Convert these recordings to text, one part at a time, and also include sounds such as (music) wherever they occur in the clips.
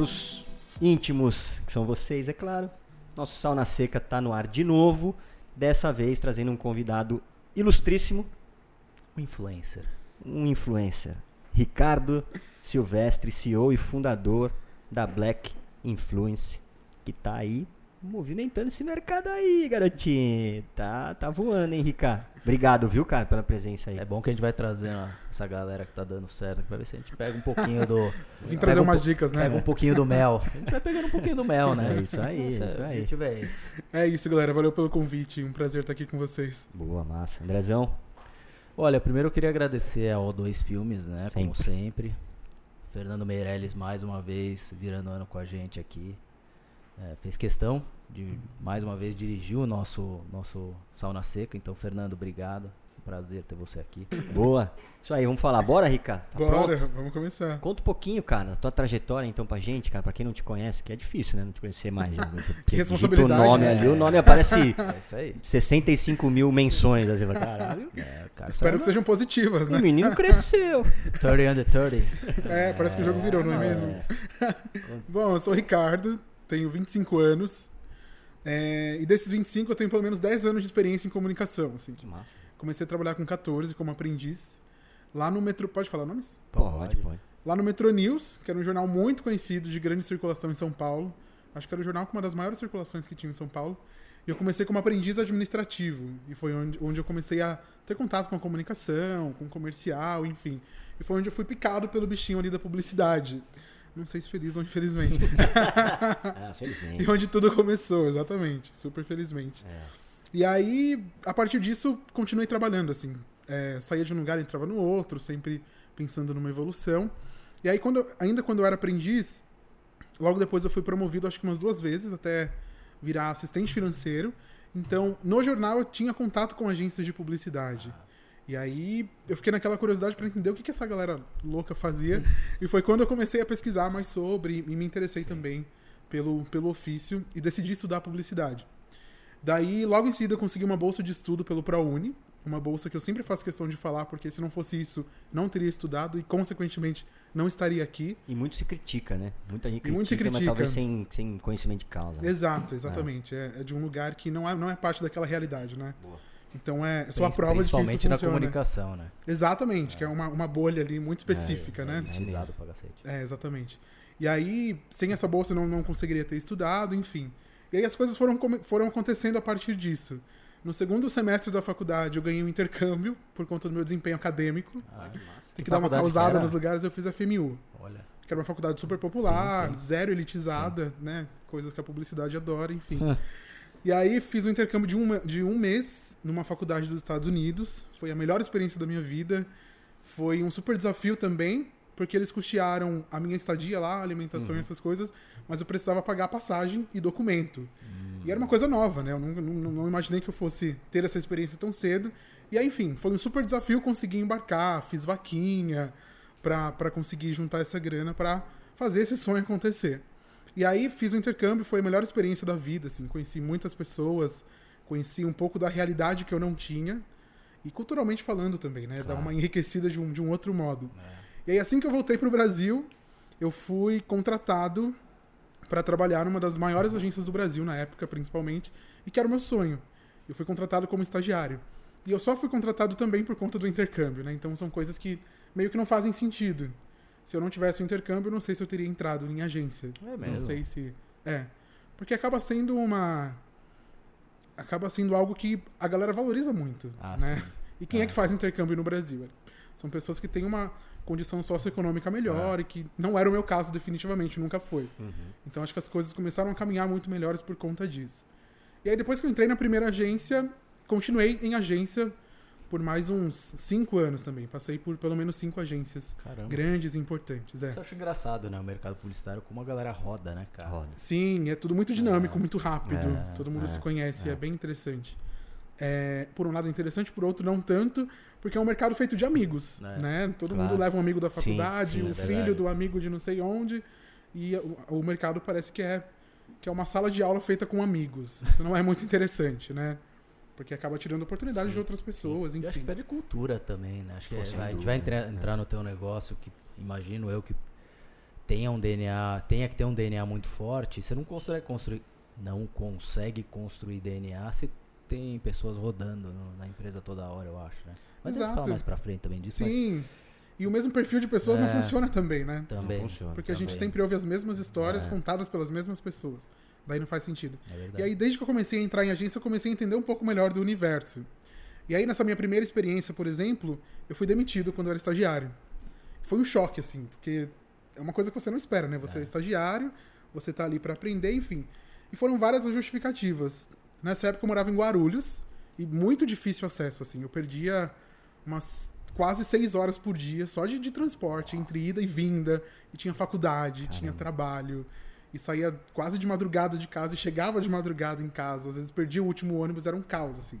pros íntimos, que são vocês, é claro. Nosso Sauna Seca tá no ar de novo, dessa vez trazendo um convidado ilustríssimo, Um influencer. um influencer, Ricardo Silvestre, CEO e fundador da Black Influence, que tá aí movimentando esse mercado aí, garotinho. Tá, tá voando, hein, Ricardo? Obrigado, viu, cara, pela presença aí. É bom que a gente vai trazendo ó, essa galera que tá dando certo, pra ver se a gente pega um pouquinho do. (laughs) Vim trazer um umas dicas, né? Pega um pouquinho do mel. (laughs) A gente vai pegando um pouquinho do mel, né? É isso aí, Nossa, isso aí. A gente vê isso. É isso, galera. Valeu pelo convite. Um prazer estar aqui com vocês. Boa, massa. Andrezão, Olha, primeiro eu queria agradecer ao Dois Filmes, né? Como Sempre. sempre. Fernando Meirelles, mais uma vez, virando ano com a gente aqui. É, fez questão de, mais uma vez, dirigir o nosso, nosso Sauna Seca. Então, Fernando, obrigado. Prazer ter você aqui. boa. Isso aí, vamos falar. Bora, Ricardo? Tá Bora, pronto? vamos começar. Conta um pouquinho, cara, da tua trajetória, então, pra gente, cara, pra quem não te conhece, que é difícil, né, não te conhecer mais. já. Você (laughs) digita responsabilidade, o nome né? ali, o nome aparece É isso aí. 65 mil menções, assim, caralho. É, cara, Espero que saiu sejam positivas, O né? menino cresceu. na 30 under 30. É, parece que o jogo virou, não é mesmo? É. (laughs) Bom, eu sou o Ricardo, tenho 25 anos. é, e desses 25, eu tenho pelo menos 10 anos de experiência em comunicação. Assim. Que massa. Comecei a trabalhar com 14 como aprendiz. Lá no Metro. Pode falar nomes? Pode, pode. Lá no Metro News, que era um jornal muito conhecido de grande circulação em São Paulo. Acho que era o jornal com uma das maiores circulações que tinha em São Paulo. E eu comecei como aprendiz administrativo. E foi onde, onde eu comecei a ter contato com a comunicação, com o comercial, enfim. E foi onde eu fui picado pelo bichinho ali da publicidade. Não sei se feliz ou infelizmente. (laughs) Ah, felizmente. e onde tudo começou, exatamente. Super felizmente. É. E aí, a partir disso, continuei trabalhando, assim. É, saía de um lugar e entrava no outro, sempre pensando numa evolução. E aí, quando, ainda quando eu era aprendiz, logo depois eu fui promovido, acho que umas duas vezes, até virar assistente financeiro. Então, no jornal eu tinha contato com agências de publicidade. E aí, eu fiquei naquela curiosidade para entender o que, que essa galera louca fazia. e foi quando eu comecei a pesquisar mais sobre e me interessei também pelo, pelo ofício e decidi estudar publicidade. Daí, logo em seguida, eu consegui uma bolsa de estudo pelo ProUni, uma bolsa que eu sempre faço questão de falar, porque se não fosse isso, não teria estudado e, consequentemente, não estaria aqui. E muito se critica, né? Muita gente E muito se critica, mas critica. talvez sem, sem conhecimento de causa. né? Exato, exatamente. É, é de um lugar que não é, não é parte daquela realidade, né? Boa. Então, é só a prova de que Principalmente na comunicação, né? Exatamente, que é uma, uma bolha ali muito específica, é, né? Elitizado pra cacete. É, exatamente. E aí, sem essa bolsa, eu não, não conseguiria ter estudado, enfim. E aí as coisas foram, foram acontecendo a partir disso. No segundo semestre da faculdade, eu ganhei um intercâmbio por conta do meu desempenho acadêmico. Ah, que massa. Tem que Que dar uma era? nos lugares, eu fiz a FMU, olha. que era uma faculdade super popular, Sim, sim. zero elitizada, né? Coisas que a publicidade adora, enfim. (laughs) e aí fiz um intercâmbio de um, de um mês numa faculdade dos Estados Unidos. Foi a melhor experiência da minha vida. Foi um super desafio também, porque eles custearam a minha estadia lá, alimentação e essas coisas, mas eu precisava pagar passagem e documento. E era uma coisa nova, né? Eu não, não, não imaginei que eu fosse ter essa experiência tão cedo. E aí, enfim, foi um super desafio conseguir embarcar, fiz vaquinha pra conseguir juntar essa grana pra fazer esse sonho acontecer. E aí fiz o intercâmbio, foi a melhor experiência da vida, assim, conheci muitas pessoas, conheci um pouco da realidade que eu não tinha, e culturalmente falando também, né? Dá Claro. uma enriquecida de um, de um outro modo. E aí, assim que eu voltei pro Brasil, eu fui contratado para trabalhar numa das maiores agências do Brasil, na época, principalmente, e que era o meu sonho. Eu fui contratado como estagiário. E eu só fui contratado também por conta do intercâmbio, né? Então são coisas que meio que não fazem sentido. Se eu não tivesse o intercâmbio, não sei se eu teria entrado em agência. É Não mesmo? sei se. É. Porque acaba sendo uma. Acaba sendo algo que a galera valoriza muito. Ah, né? sim. E quem é. É. que faz intercâmbio no Brasil? São pessoas que têm uma condição socioeconômica melhor É. e que não era o meu caso, definitivamente, nunca foi. Uhum. Então acho que as coisas começaram a caminhar muito melhores por conta disso. E aí depois que eu entrei na primeira agência, continuei em agência por mais uns cinco anos também. Passei por pelo menos cinco agências Caramba. grandes e importantes. É. Eu acho engraçado, né? O mercado publicitário, como a galera roda, né, cara? Roda. Sim, é tudo muito dinâmico, É. muito rápido. É, Todo mundo é, se conhece, é. é. bem interessante. É, por um lado é interessante, por outro não tanto, porque é um mercado feito de amigos, É. né? Todo Claro. mundo leva um amigo da faculdade, sim, o é filho verdade. do amigo de não sei onde, e o, o mercado parece que é que é uma sala de aula feita com amigos. Isso não é muito (laughs) interessante, né? Porque acaba tirando oportunidade Sim, de outras pessoas, E acho enfim. que pede cultura também, né? Acho que Pô, é- vai- a gente vai entrar, é. entrar no teu negócio, que imagino eu que tenha um DNA, tenha que ter um DNA muito forte, você não consegue construir, não consegue construir DNA se tem pessoas rodando no- na empresa toda hora, eu acho, né? Mas a gente Exato. fala mais pra frente também disso, mas Sim. E o mesmo perfil de pessoas não É. funciona também, né? também. Não funciona. Porque a gente também. sempre ouve as mesmas histórias É. contadas pelas mesmas pessoas. Daí não faz sentido. É. E aí, desde que eu comecei a entrar em agência, eu comecei a entender um pouco melhor do universo. E aí, nessa minha primeira experiência, por exemplo, eu fui demitido quando eu era estagiário. Foi um choque, assim, porque é uma coisa que você não espera, né? Você é, estagiário, você tá ali pra aprender, enfim. E foram várias as justificativas. Nessa época eu morava em Guarulhos e muito difícil acesso, assim. Eu perdia umas quase seis horas por dia só de, de transporte, entre ida e vinda. E tinha faculdade, tinha trabalho. E saía quase de madrugada de casa e chegava de madrugada em casa. Às vezes perdia o último ônibus, era um caos, assim.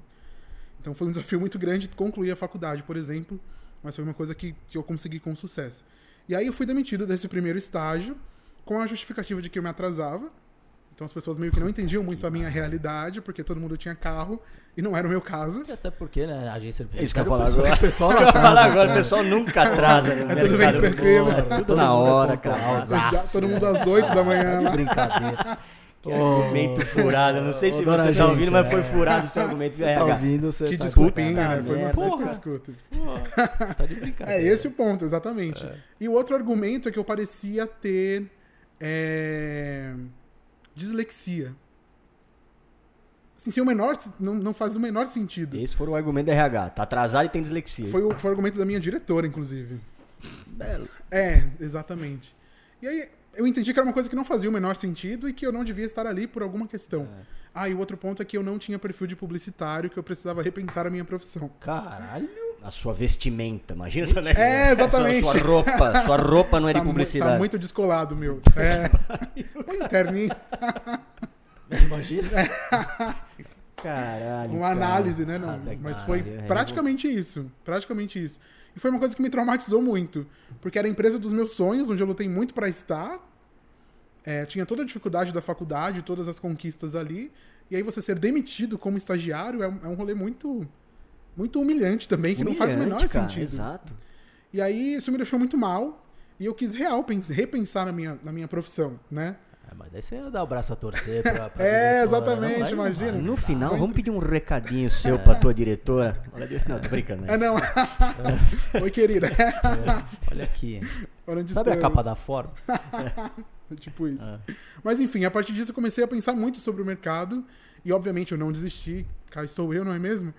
Então foi um desafio muito grande concluir a faculdade, por exemplo. Mas foi uma coisa que, que eu consegui com sucesso. E aí eu fui demitido desse primeiro estágio com a justificativa de que eu me atrasava. Então as pessoas meio que não entendiam muito a minha realidade, porque todo mundo tinha carro e não era o meu caso. Até porque, né, a agência É isso que eu falar (laughs) agora. o pessoal que eu atrasa, falar agora, o pessoal nunca atrasa (laughs) É tudo bem tranquilo. Tudo na hora, cara. Todo mundo às 8 da manhã lá. Brincadeira. Que argumento furado. Não sei se você tá ouvindo, mas foi é. furado o seu argumento. Tá RH. ouvindo, você Que tá desculpinha, né? Foi uma merda. super Porra. desculpa. Tá de brincadeira. É esse o ponto, exatamente. E o outro argumento é que eu parecia ter é, dislexia. Assim, sem o menor, não, não faz o menor sentido. Esse foi o argumento da RH. Tá atrasado e tem dislexia. Foi o, foi o argumento da minha diretora, inclusive. Belo. É, exatamente. E aí eu entendi que era uma coisa que não fazia o menor sentido e que eu não devia estar ali por alguma questão. Ah, e o outro ponto é que eu não tinha perfil de publicitário, que eu precisava repensar a minha profissão. Caralho. A sua vestimenta. Imagina essa né? É, exatamente. Sua, sua roupa. Sua roupa não é Tá, de mu- publicidade. tá muito descolado, meu. (laughs) É. Põe um terninho. (laughs) Imagina. Caralho. Uma cara. análise, né? Não, Ah, tá mas foi pariu, é, praticamente isso. Praticamente isso. E foi uma coisa que me traumatizou muito. Porque era a empresa dos meus sonhos, onde eu lutei muito pra estar. É, tinha toda a dificuldade da faculdade, todas as conquistas ali. E aí você ser demitido como estagiário é um, é um rolê muito, muito humilhante também, que não faz o menor Humilhante, cara, sentido. Exato. E aí isso me deixou muito mal. E eu quis real pens- repensar na minha, na minha profissão, né? É, mas daí você ia dar o braço a torcer pra. pra (laughs) É, diretora, exatamente, não, imagina. vai. No final, vamos pedir um recadinho (laughs) seu pra tua diretora. Olha, não, tô brincando. É, não. (laughs) Oi, querida. Olha aqui. Onde Sabe a estamos? capa da Ford? Tipo isso. Ah. Mas enfim, a partir disso eu comecei a pensar muito sobre o mercado. E obviamente eu não desisti. Cá estou eu, não é mesmo?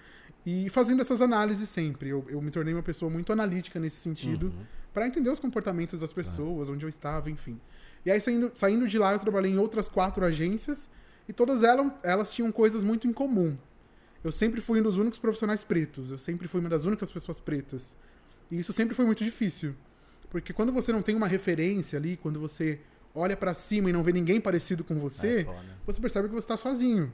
E fazendo essas análises sempre. Eu, eu me tornei uma pessoa muito analítica nesse sentido. Uhum. Pra entender os comportamentos das pessoas, onde eu estava, enfim. E aí, saindo, saindo de lá, eu trabalhei em outras quatro agências. E todas elas, elas tinham coisas muito em comum. Eu sempre fui um dos únicos profissionais pretos. Eu sempre fui uma das únicas pessoas pretas. E isso sempre foi muito difícil. Porque quando você não tem uma referência ali, quando você olha pra cima e não vê ninguém parecido com É você, foda. você percebe que você tá sozinho.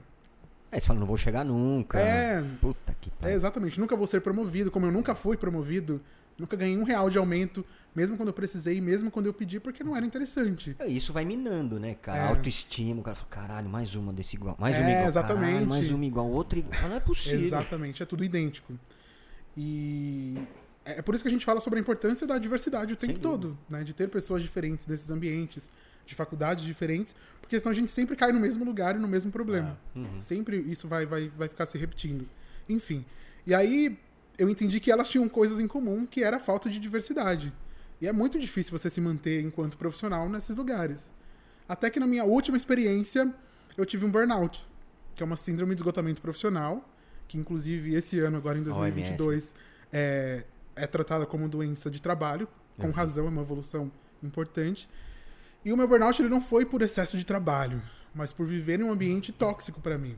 Aí você fala, não vou chegar nunca. É, Puta que é, pariu. exatamente. Nunca vou ser promovido. Como eu nunca fui promovido, nunca ganhei um real de aumento, mesmo quando eu precisei, mesmo quando eu pedi, porque não era interessante. É, Isso vai minando, né, cara? É. Autoestima. O cara fala, caralho, mais uma desse igual. Mais É, uma igual. exatamente. Caralho, mais uma igual. Outra igual. Não é possível. Exatamente, é tudo idêntico. E é por isso que a gente fala sobre a importância da diversidade o tempo todo, né? De ter pessoas diferentes nesses ambientes, de faculdades diferentes, porque senão a gente sempre cai no mesmo lugar e no mesmo problema. Uhum. Sempre isso vai, vai, vai ficar se repetindo. Enfim. E aí eu entendi que elas tinham coisas em comum, que era a falta de diversidade. E é muito difícil você se manter enquanto profissional nesses lugares. Até que na minha última experiência, eu tive um burnout, que é uma síndrome de esgotamento profissional, que inclusive esse ano, agora em 2022, é, é tratada como doença de trabalho, com Uhum. razão, é uma evolução importante. E o meu burnout ele não foi por excesso de trabalho, mas por viver em um ambiente tóxico para mim.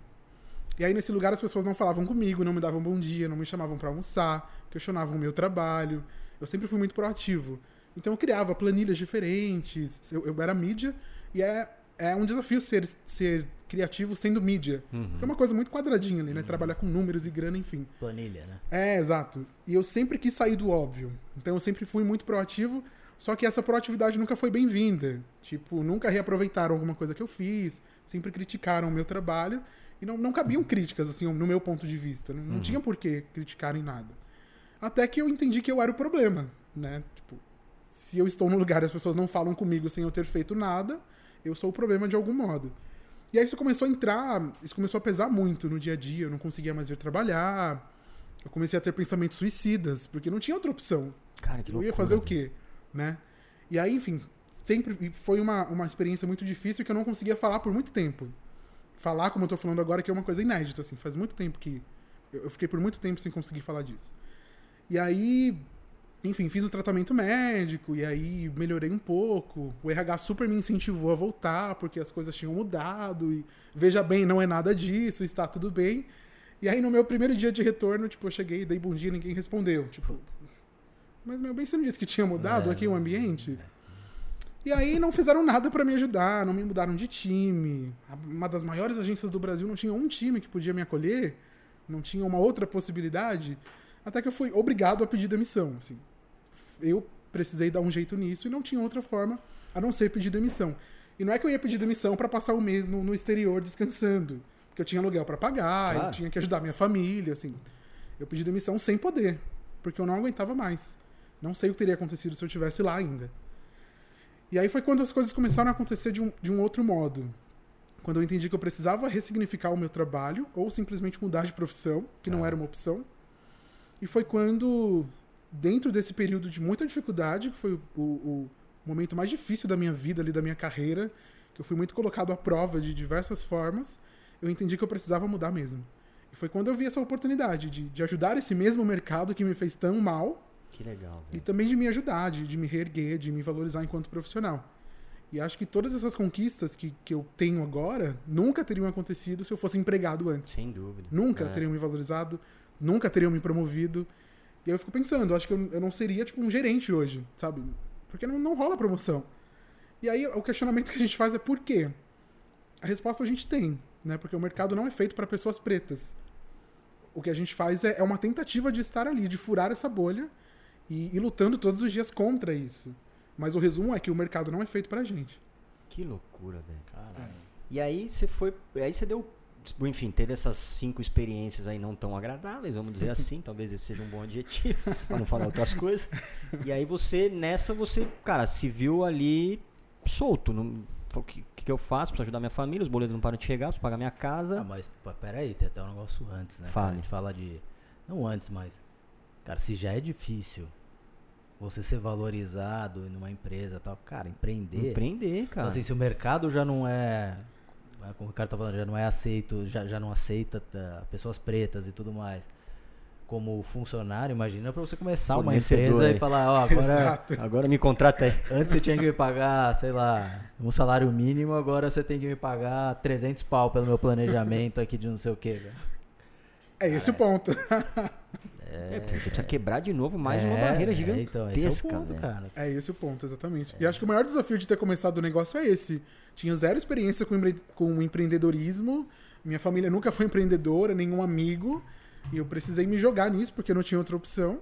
E aí nesse lugar as pessoas não falavam comigo, não me davam bom dia, não me chamavam para almoçar, questionavam o meu trabalho. Eu sempre fui muito proativo. Então eu criava planilhas diferentes, eu, eu era mídia e é, é um desafio ser, ser criativo sendo mídia. Uhum. Porque é uma coisa muito quadradinha ali, né? Trabalhar com números e grana, enfim. Planilha, né? É, exato. E eu sempre quis sair do óbvio. Então eu sempre fui muito proativo, só que essa proatividade nunca foi bem-vinda. Tipo, nunca reaproveitaram alguma coisa que eu fiz, sempre criticaram o meu trabalho e não, não cabiam críticas, assim, no meu ponto de vista. Não, não Uhum. tinha por que criticarem nada. Até que eu entendi que eu era o problema, né? Tipo, se eu estou no lugar e as pessoas não falam comigo sem eu ter feito nada, eu sou o problema de algum modo. E aí isso começou a entrar, isso começou a pesar muito no dia a dia, eu não conseguia mais vir trabalhar. Eu comecei a ter pensamentos suicidas, porque não tinha outra opção. Cara, que eu loucura, ia fazer o quê, né? E aí, enfim, sempre foi uma, uma experiência muito difícil que eu não conseguia falar por muito tempo. Falar, como eu tô falando agora, que é uma coisa inédita, assim, faz muito tempo que eu eu fiquei por muito tempo sem conseguir falar disso. E aí, enfim, fiz o tratamento médico e aí melhorei um pouco. O RH super me incentivou a voltar porque as coisas tinham mudado e veja bem, não é nada disso, está tudo bem. E aí no meu primeiro dia de retorno, tipo, eu cheguei, dei bom dia, ninguém respondeu. Tipo, mas meu bem, você não disse que tinha mudado É, aqui o ambiente? E aí não fizeram nada pra me ajudar, não me mudaram de time. Uma das maiores agências do Brasil não tinha um time que podia me acolher, não tinha uma outra possibilidade, até que eu fui obrigado a pedir demissão, assim. Eu precisei dar um jeito nisso e não tinha outra forma a não ser pedir demissão. E não é que eu ia pedir demissão pra passar o mês no, no exterior descansando, porque eu tinha aluguel pra pagar, eu Claro. tinha que ajudar minha família, assim. Eu pedi demissão sem poder, porque eu não aguentava mais. Não sei o que teria acontecido se eu estivesse lá ainda. E aí foi quando as coisas começaram a acontecer de um, de um outro modo. Quando eu entendi que eu precisava ressignificar o meu trabalho ou simplesmente mudar de profissão, que não Ah. era uma opção. E foi quando, dentro desse período de muita dificuldade, que foi o, o momento mais difícil da minha vida, ali, da minha carreira, que eu fui muito colocado à prova de diversas formas, eu entendi que eu precisava mudar mesmo. E foi quando eu vi essa oportunidade de, de ajudar esse mesmo mercado que me fez tão mal Que legal, e velho. também de me ajudar, de, de me reerguer, de me valorizar enquanto profissional. E acho que todas essas conquistas que, que eu tenho agora nunca teriam acontecido se eu fosse empregado antes. Sem dúvida. Nunca É. teriam me valorizado, nunca teriam me promovido. E aí eu fico pensando, acho que eu, eu não seria tipo um gerente hoje, sabe? Porque não, não rola promoção. E aí o questionamento (laughs) que a gente faz é por quê? A resposta a gente tem, né? Porque o mercado não é feito para pessoas pretas. O que a gente faz é, é uma tentativa de estar ali, de furar essa bolha e, e lutando todos os dias contra isso. Mas o resumo é que o mercado não é feito pra gente. Que loucura, velho. Caralho. E aí você foi. Aí você deu. Enfim, teve essas cinco experiências aí não tão agradáveis, vamos dizer assim, (laughs) talvez esse seja um bom adjetivo, pra não falar outras coisas. (laughs) E aí você, nessa, você, cara, se viu ali solto. Não, falou, o que, que eu faço? Preciso ajudar minha família, os boletos não param de chegar, preciso pagar minha casa. Ah, mas peraí, tem até um negócio antes, né? cara? Fale. A gente fala de. Não antes, mas. Cara, se já é difícil você ser valorizado numa empresa e tal, cara, empreender. Empreender, Então, cara. assim, se o mercado já não é. é, Como o Ricardo tá falando, já não é aceito, já, já não aceita tá, pessoas pretas e tudo mais. Como funcionário, imagina pra você começar uma empresa aí. e falar, ó, agora (laughs) Exato. Agora me contrata aí. (laughs) Antes você tinha que me pagar, sei lá, um salário mínimo, agora você tem que me pagar 300 pau pelo meu planejamento aqui de não sei o que. É esse o ponto. (laughs) É, porque você precisa quebrar de novo mais uma É, barreira é, gigantesca, então, esse é o ponto, velho. cara. É esse o ponto, exatamente. E acho que o maior desafio de ter começado o negócio é esse. Tinha zero experiência com, empre- com empreendedorismo. Minha família nunca foi empreendedora, nenhum amigo. E eu precisei me jogar nisso porque não tinha outra opção.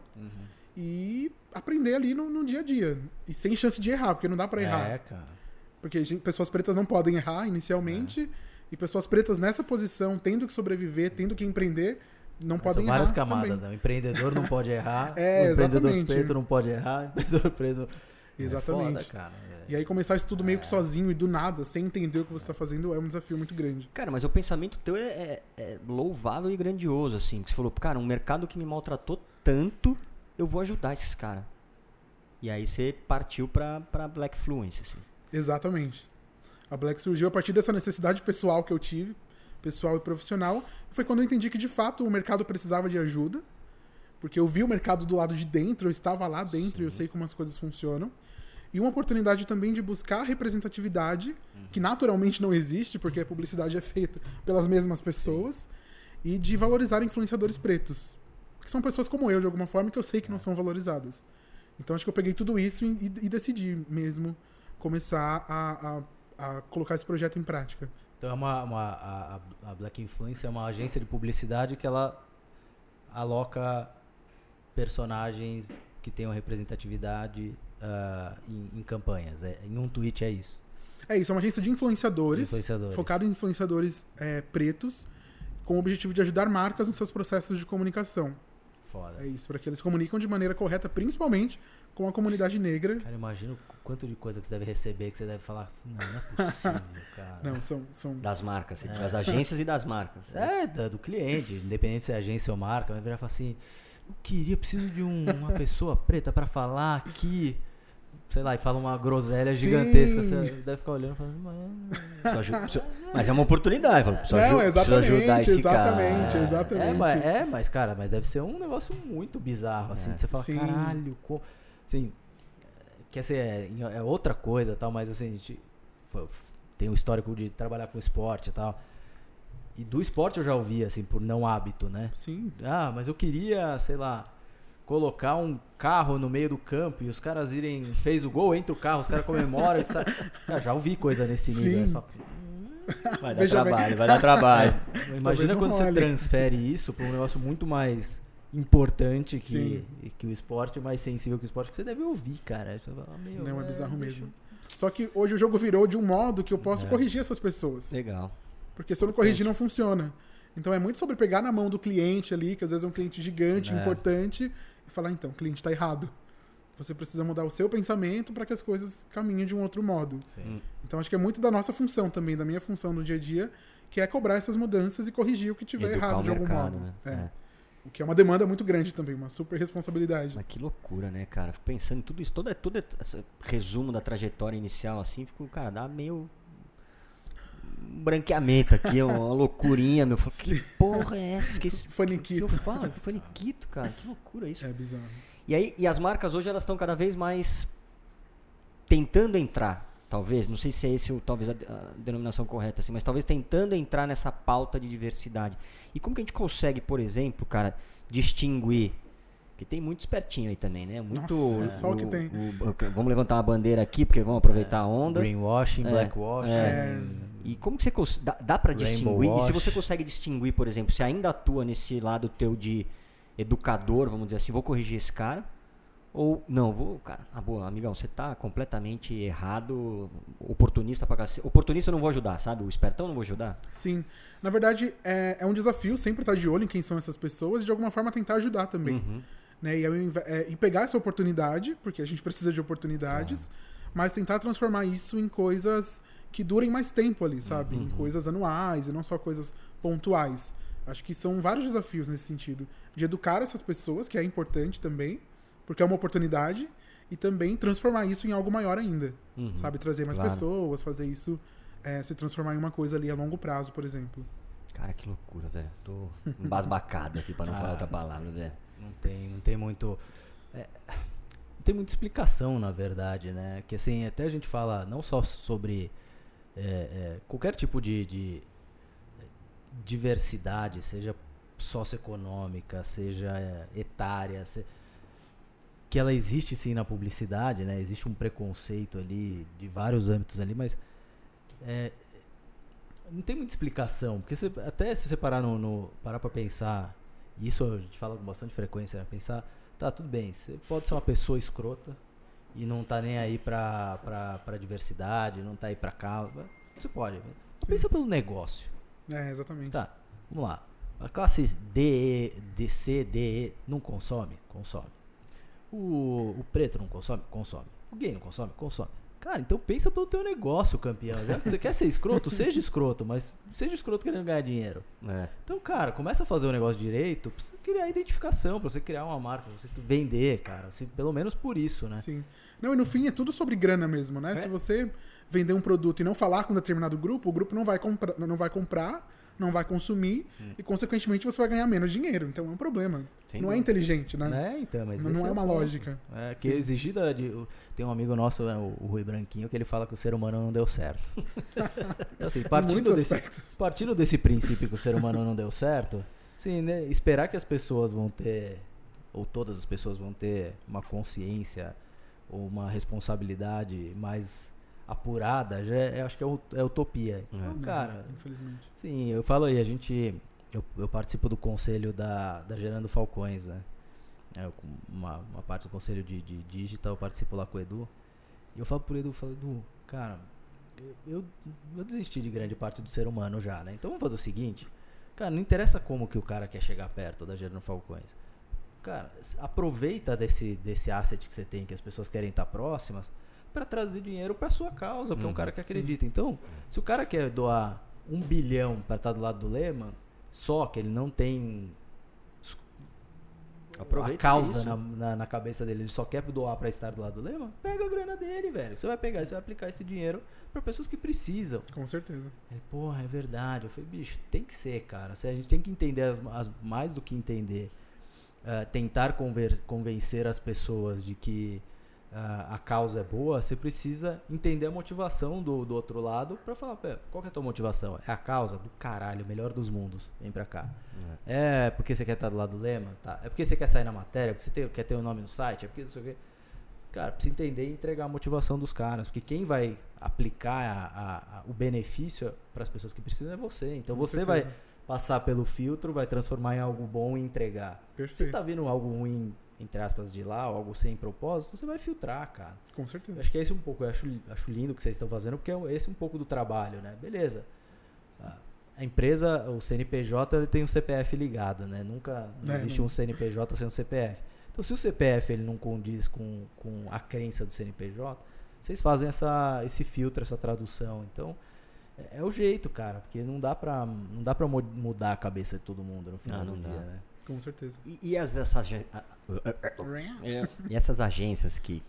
E aprender ali no, no dia a dia. E sem chance de errar, porque não dá pra errar. É, cara. Porque gente- pessoas pretas não podem errar inicialmente. E pessoas pretas nessa posição, tendo que sobreviver, tendo que empreender, não São podem errar. várias camadas, né? O empreendedor não pode errar, (laughs) É, o empreendedor exatamente. preto não pode errar, (laughs) o empreendedor preto... Exatamente. É foda, cara. E aí começar isso tudo meio que sozinho e do nada, sem entender o que você tá fazendo, é um desafio muito grande. Cara, mas o pensamento teu é, é- é louvável e grandioso, assim. Porque você falou, cara, um mercado que me maltratou tanto, eu vou ajudar esses caras. E aí você partiu pra, pra Black Fluence, assim. Exatamente. A Black surgiu a partir dessa necessidade pessoal que eu tive, pessoal e profissional. Foi quando eu entendi que de fato o mercado precisava de ajuda, porque eu vi o mercado do lado de dentro, eu estava lá dentro e eu sei como as coisas funcionam. E uma oportunidade também de buscar representatividade, que naturalmente não existe, porque a publicidade é feita pelas mesmas pessoas, e de valorizar influenciadores pretos, que são pessoas como eu, de alguma forma, que eu sei que não são valorizadas. Então acho que eu peguei tudo isso e, e- e decidi mesmo começar a, a- a colocar esse projeto em prática. Então é uma, uma- a, a- Black Influence é uma agência de publicidade que ela aloca personagens que tenham representatividade ah, em, em campanhas. É, em um tweet é isso. É isso, é uma agência de influenciadores, Influenciadores. focada em influenciadores é, pretos, com o objetivo de ajudar marcas nos seus processos de comunicação. Foda. É isso, para que eles comunicam de maneira correta, principalmente com a comunidade negra. Cara, imagina o quanto de coisa que você deve receber que você deve falar. Não, não é possível, (laughs) cara. Não, são, são Das marcas, das agências e das marcas. É, da- do cliente, independente se é agência ou marca, vai virar e falar assim: eu queria, preciso de um- uma (laughs) pessoa preta pra falar aqui. Sei lá, e fala uma groselha Sim. gigantesca. Você deve ficar olhando e falando, mas. Aju- preciso- (laughs) Mas é uma oportunidade. fala, Preciso, Não, preciso exatamente, ajudar esse exatamente, cara. exatamente. É, mas, é, mas, cara, mas deve ser um negócio muito bizarro, assim. É. de Você fala, Sim. caralho, co... assim, quer ser é, é outra coisa tal, mas assim, a gente tem um histórico de trabalhar com esporte e tal. E do esporte eu já ouvi, assim, por não hábito, né? Sim. Ah, mas eu queria, sei lá, colocar um carro no meio do campo e os caras irem, fez o gol, entra o carro, os caras comemoram. e sa- (laughs) Cara, já ouvi coisa nesse nível. Sim. aí você fala, Vai dar Veja bem. trabalho, vai dar trabalho. (laughs) Imagina quando você transfere isso para um negócio muito mais importante que, Sim. que o esporte, mais sensível que o esporte, que você deve ouvir, cara. Você fala, meu, Não, é bizarro deixa mesmo. Só que hoje o jogo virou de um modo que eu posso É. corrigir essas pessoas. Legal. Porque se eu não corrigir, não funciona. Então é muito sobre pegar na mão do cliente ali, que às vezes é um cliente gigante, É. importante, e falar, então, o cliente está errado. Você precisa mudar o seu pensamento para que as coisas caminhem de um outro modo. Sim. Então acho que é muito da nossa função também, da minha função no dia a dia, que é cobrar essas mudanças e corrigir o que tiver Educar errado de algum mercado, modo. né? É. É. O que é uma demanda muito grande também, uma super responsabilidade. Mas que loucura, né, cara? Fico pensando em tudo isso, todo, todo esse resumo da trajetória inicial, assim, fico, cara, dá meio um branqueamento aqui, uma (laughs) loucurinha, meu. Falo, que porra é essa? Que, esse- que Faniquito. eu falo? Que faniquito, cara. Que loucura isso. É bizarro. E aí, e as marcas hoje elas estão cada vez mais tentando entrar, talvez, não sei se é esse o, talvez a, a denominação correta assim, mas talvez tentando entrar nessa pauta de diversidade. E como que a gente consegue, por exemplo, cara, distinguir que tem muito espertinho aí também, né? Muito. Nossa, é só o que tem. o- o- vamos levantar uma bandeira aqui, porque vamos aproveitar a onda. Greenwashing, É, blackwashing. é. E como que você cons- dá, dá para distinguir? E se wash. você consegue distinguir, por exemplo, se ainda atua nesse lado teu de educador, vamos dizer assim, vou corrigir esse cara? Ou não, vou, cara, ah, boa, amigão, você tá completamente errado, oportunista pra cacete. Oportunista eu não vou ajudar, sabe? O espertão eu não vou ajudar. Sim. Na verdade, é, é um desafio sempre estar de olho em quem são essas pessoas e de alguma forma tentar ajudar também. Uhum. né? E, é, e pegar essa oportunidade, porque a gente precisa de oportunidades, mas tentar transformar isso em coisas que durem mais tempo ali, sabe? Em coisas anuais e não só coisas pontuais. Acho que são vários desafios nesse sentido. De educar essas pessoas, que é importante também, porque é uma oportunidade, e também transformar isso em algo maior ainda, Uhum. sabe? Trazer mais Claro. pessoas, fazer isso é, se transformar em uma coisa ali a longo prazo, por exemplo. Cara, que loucura, velho. Tô embasbacado aqui pra não falar Ah. outra palavra, velho. Não tem, não tem muito. é, não tem muita explicação, na verdade, né? Que assim, até a gente fala não só sobre é, é, qualquer tipo de, de diversidade, seja socioeconômica, seja é, etária, se- que ela existe sim na publicidade, né? Existe um preconceito ali de vários âmbitos ali, mas é, não tem muita explicação, porque você- até se você parar no, no parar para pensar, isso a gente fala com bastante frequência, né? pensar, tá tudo bem, você pode ser uma pessoa escrota e não tá nem aí pra, pra, pra diversidade, não tá aí pra causa, você pode, pensa pelo negócio. É, exatamente. Tá, vamos lá. A classe D, D, C, D, E não consome? Consome. O, o preto não consome? Consome. O gay não consome? Consome. Cara, então pensa pelo teu negócio, campeão. Já que você quer ser escroto, (laughs) seja escroto, mas seja escroto querendo ganhar dinheiro. É. Então, cara, começa a fazer o negócio direito pra você criar identificação, pra você criar uma marca, pra você vender, cara. assim, pelo menos por isso, né? Sim. Não, e no fim é tudo sobre grana mesmo, né? É. Se você vender um produto e não falar com um determinado grupo, o grupo não vai, compra não vai comprar, não vai consumir Hum. e, consequentemente, você vai ganhar menos dinheiro. Então é um problema. Sem não é inteligente, né? É, então, mas não não é o uma lógica. É, que Sim. exigida de. Tem um amigo nosso, né, o, Rui Branquinho, que ele fala que o ser humano não deu certo. Então, (laughs) assim, partindo desse, aspectos. partindo desse princípio que o ser humano não deu certo, sim, né, esperar que as pessoas vão ter, ou todas as pessoas vão ter uma consciência ou uma responsabilidade mais apurada, já é, acho que é, é utopia. Então, É. cara, Infelizmente. Sim, eu falo aí, a gente. Eu, eu participo do conselho da, da Gerando Falcões, né? É, eu uma, uma parte do conselho de, de digital, eu participo lá com o Edu. E eu falo pro Edu, eu falo, Edu, cara, eu, eu, desisti de grande parte do ser humano já, né? Então vamos fazer o seguinte. Cara, não interessa como que o cara quer chegar perto da Gerando Falcões. cara, aproveita desse, desse asset que você tem, que as pessoas querem estar próximas, para trazer dinheiro para sua causa, porque é um cara que acredita. Então, se o cara quer doar um bilhão para estar do lado do Lema, só que ele não tem a Aproveita causa isso. na, na, na cabeça dele, ele só quer doar para estar do lado do Lema, pega a grana dele, velho. Você vai pegar e você vai aplicar esse dinheiro para pessoas que precisam. Com certeza. Ele, porra, é verdade. Eu falei, bicho, tem que ser, cara. Se a gente tem que entender as, as- mais do que entender, eh, tentar conver- convencer as pessoas de que a causa é boa, você precisa entender a motivação do, do outro lado pra falar, "Pé, qual que é a tua motivação? É a causa do caralho, melhor dos mundos. Vem pra cá. É porque você quer estar do lado do lema? Tá. É porque você quer sair na matéria? É porque você tem- quer ter o nome no site? É porque não sei o quê. Cara, precisa entender e entregar a motivação dos caras. Porque quem vai aplicar a- a- o benefício para as pessoas que precisam é você. Então Com você certeza. vai passar pelo filtro, vai transformar em algo bom e entregar. Se Perfeito. tá vindo algo ruim, entre aspas, de lá, ou algo sem propósito, você vai filtrar, cara. Com Eu certeza. acho que é esse um pouco, eu acho, acho lindo o que vocês estão fazendo, porque é esse um pouco do trabalho, né? Beleza. A- A empresa, o CNPJ, ele tem um CPF ligado, né? Nunca não É, existe não. um CNPJ sem um CPF. Então, se o CPF ele não condiz com, com a crença do CNPJ, vocês fazem essa, esse filtro, essa tradução. Então, é, é o jeito, cara, porque não dá pra, não dá pra mudar a cabeça de todo mundo no final Ah, do não dia, dá. né? Com certeza. E, e as, essas, e essas agências que,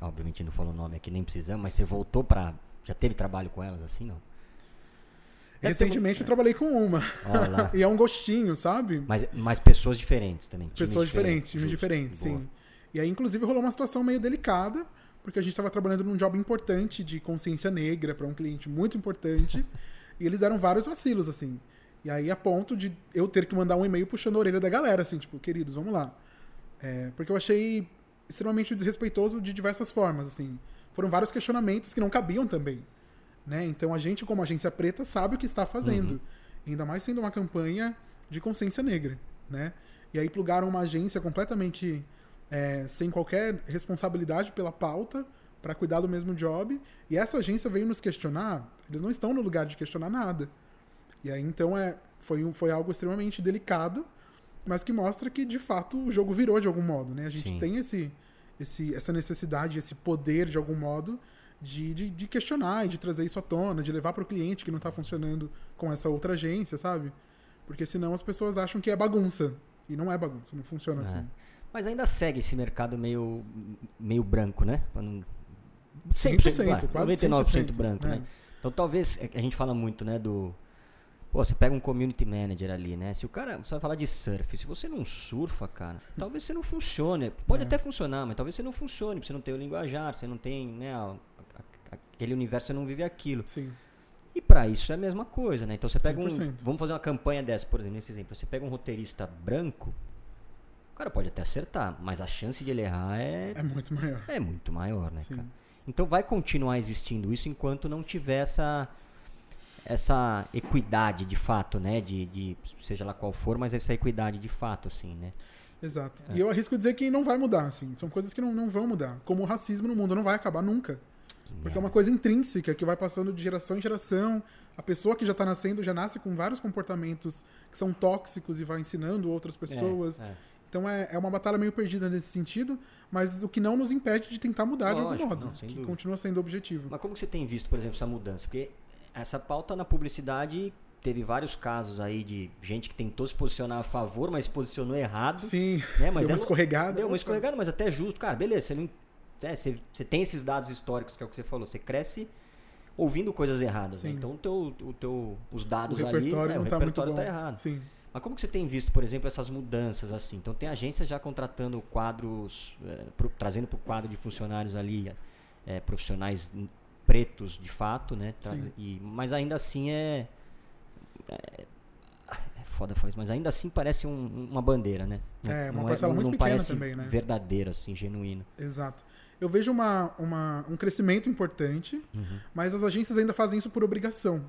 obviamente não falou o nome aqui, nem precisamos, mas você voltou pra. Já teve trabalho com elas assim, não? Ter Recentemente eu trabalhei com uma. (laughs) E é um gostinho, sabe? Mas, mas pessoas diferentes também. times Pessoas diferentes, times diferentes, boa. sim. E aí, inclusive, rolou uma situação meio delicada, porque a gente estava trabalhando num job importante de consciência negra para um cliente muito importante, (laughs) e eles deram vários vacilos, assim. E aí, a ponto de eu ter que mandar um e-mail puxando a orelha da galera, assim, tipo, queridos, vamos lá. É, porque eu achei extremamente desrespeitoso de diversas formas, assim. Foram vários questionamentos que não cabiam também. Né? Então a gente, como agência preta, sabe o que está fazendo. Uhum. Ainda mais sendo uma campanha de consciência negra. Né? E aí plugaram uma agência completamente é, sem qualquer responsabilidade pela pauta para cuidar do mesmo job. E essa agência veio nos questionar. Eles não estão no lugar de questionar nada. E aí então é, foi, um- foi algo extremamente delicado, mas que mostra que de fato o jogo virou de algum modo. Né? A gente Sim. tem esse, esse, essa necessidade, esse poder de algum modo de, de, de questionar e de trazer isso à tona, de levar para o cliente que não está funcionando com essa outra agência, sabe? Porque senão as pessoas acham que é bagunça. E não é bagunça, não funciona É. assim. Mas ainda segue esse mercado meio, meio branco, né? Pra não- 100%, vai, quase 99% 100%, branco, é. né? Então talvez, é a gente fala muito, né, do... Pô, você pega um community manager ali, né? Se o cara, você vai falar de surf, se você não surfa, cara, (laughs) talvez você não funcione. Pode É. até funcionar, mas talvez você não funcione, porque você não tem o linguajar, você não tem, né, a- a- aquele universo, você não vive aquilo. Sim, E pra isso é a mesma coisa, né? Então você pega um. 100%. Vamos fazer uma campanha dessa, por exemplo, nesse exemplo. Você pega um roteirista branco, o cara pode até acertar, mas a chance de ele errar é, é muito maior. é muito maior, né, Sim. cara? Então vai continuar existindo isso enquanto não tiver essa, essa equidade de fato, né? De, de seja lá qual for, mas essa equidade de fato, assim, né? Exato. É. E eu arrisco dizer que não vai mudar, assim. São coisas que não, não vão mudar. Como o racismo no mundo não vai acabar nunca. Que Porque é uma coisa intrínseca que vai passando de geração em geração. A pessoa que já tá nascendo já nasce com vários comportamentos que são tóxicos e vai ensinando outras pessoas. É, é. Então é, é uma batalha meio perdida nesse sentido, mas o que não nos impede de tentar mudar de algum Lógico, modo. não, que dúvida. continua sendo o objetivo. Mas como que você tem visto, por exemplo, essa mudança? Porque essa pauta na publicidade teve vários casos aí de gente que tentou se posicionar a favor, mas se posicionou errado. Sim, (laughs) né? Mas deu uma é- escorregada. Deu uma escorregada, mas até justo. Cara, beleza, você não. é, você, você tem esses dados históricos, que é o que você falou. Você cresce ouvindo coisas erradas. né? Então o teu, o teu, os O dados ali. repertório é, o tá repertório bom. tá errado. Sim. Mas como que você tem visto, por exemplo, essas mudanças assim? Então tem agências já contratando quadros, eh, pro- trazendo para o quadro de funcionários ali eh, profissionais pretos de fato, né? E- mas ainda assim é, é, é foda falar isso, mas ainda assim parece um- uma bandeira, né? É, uma não parcela não- muito não pequena parece também, né? verdadeiro assim, genuíno. Exato. Eu vejo uma, uma- um crescimento importante, mas as agências ainda fazem isso por obrigação.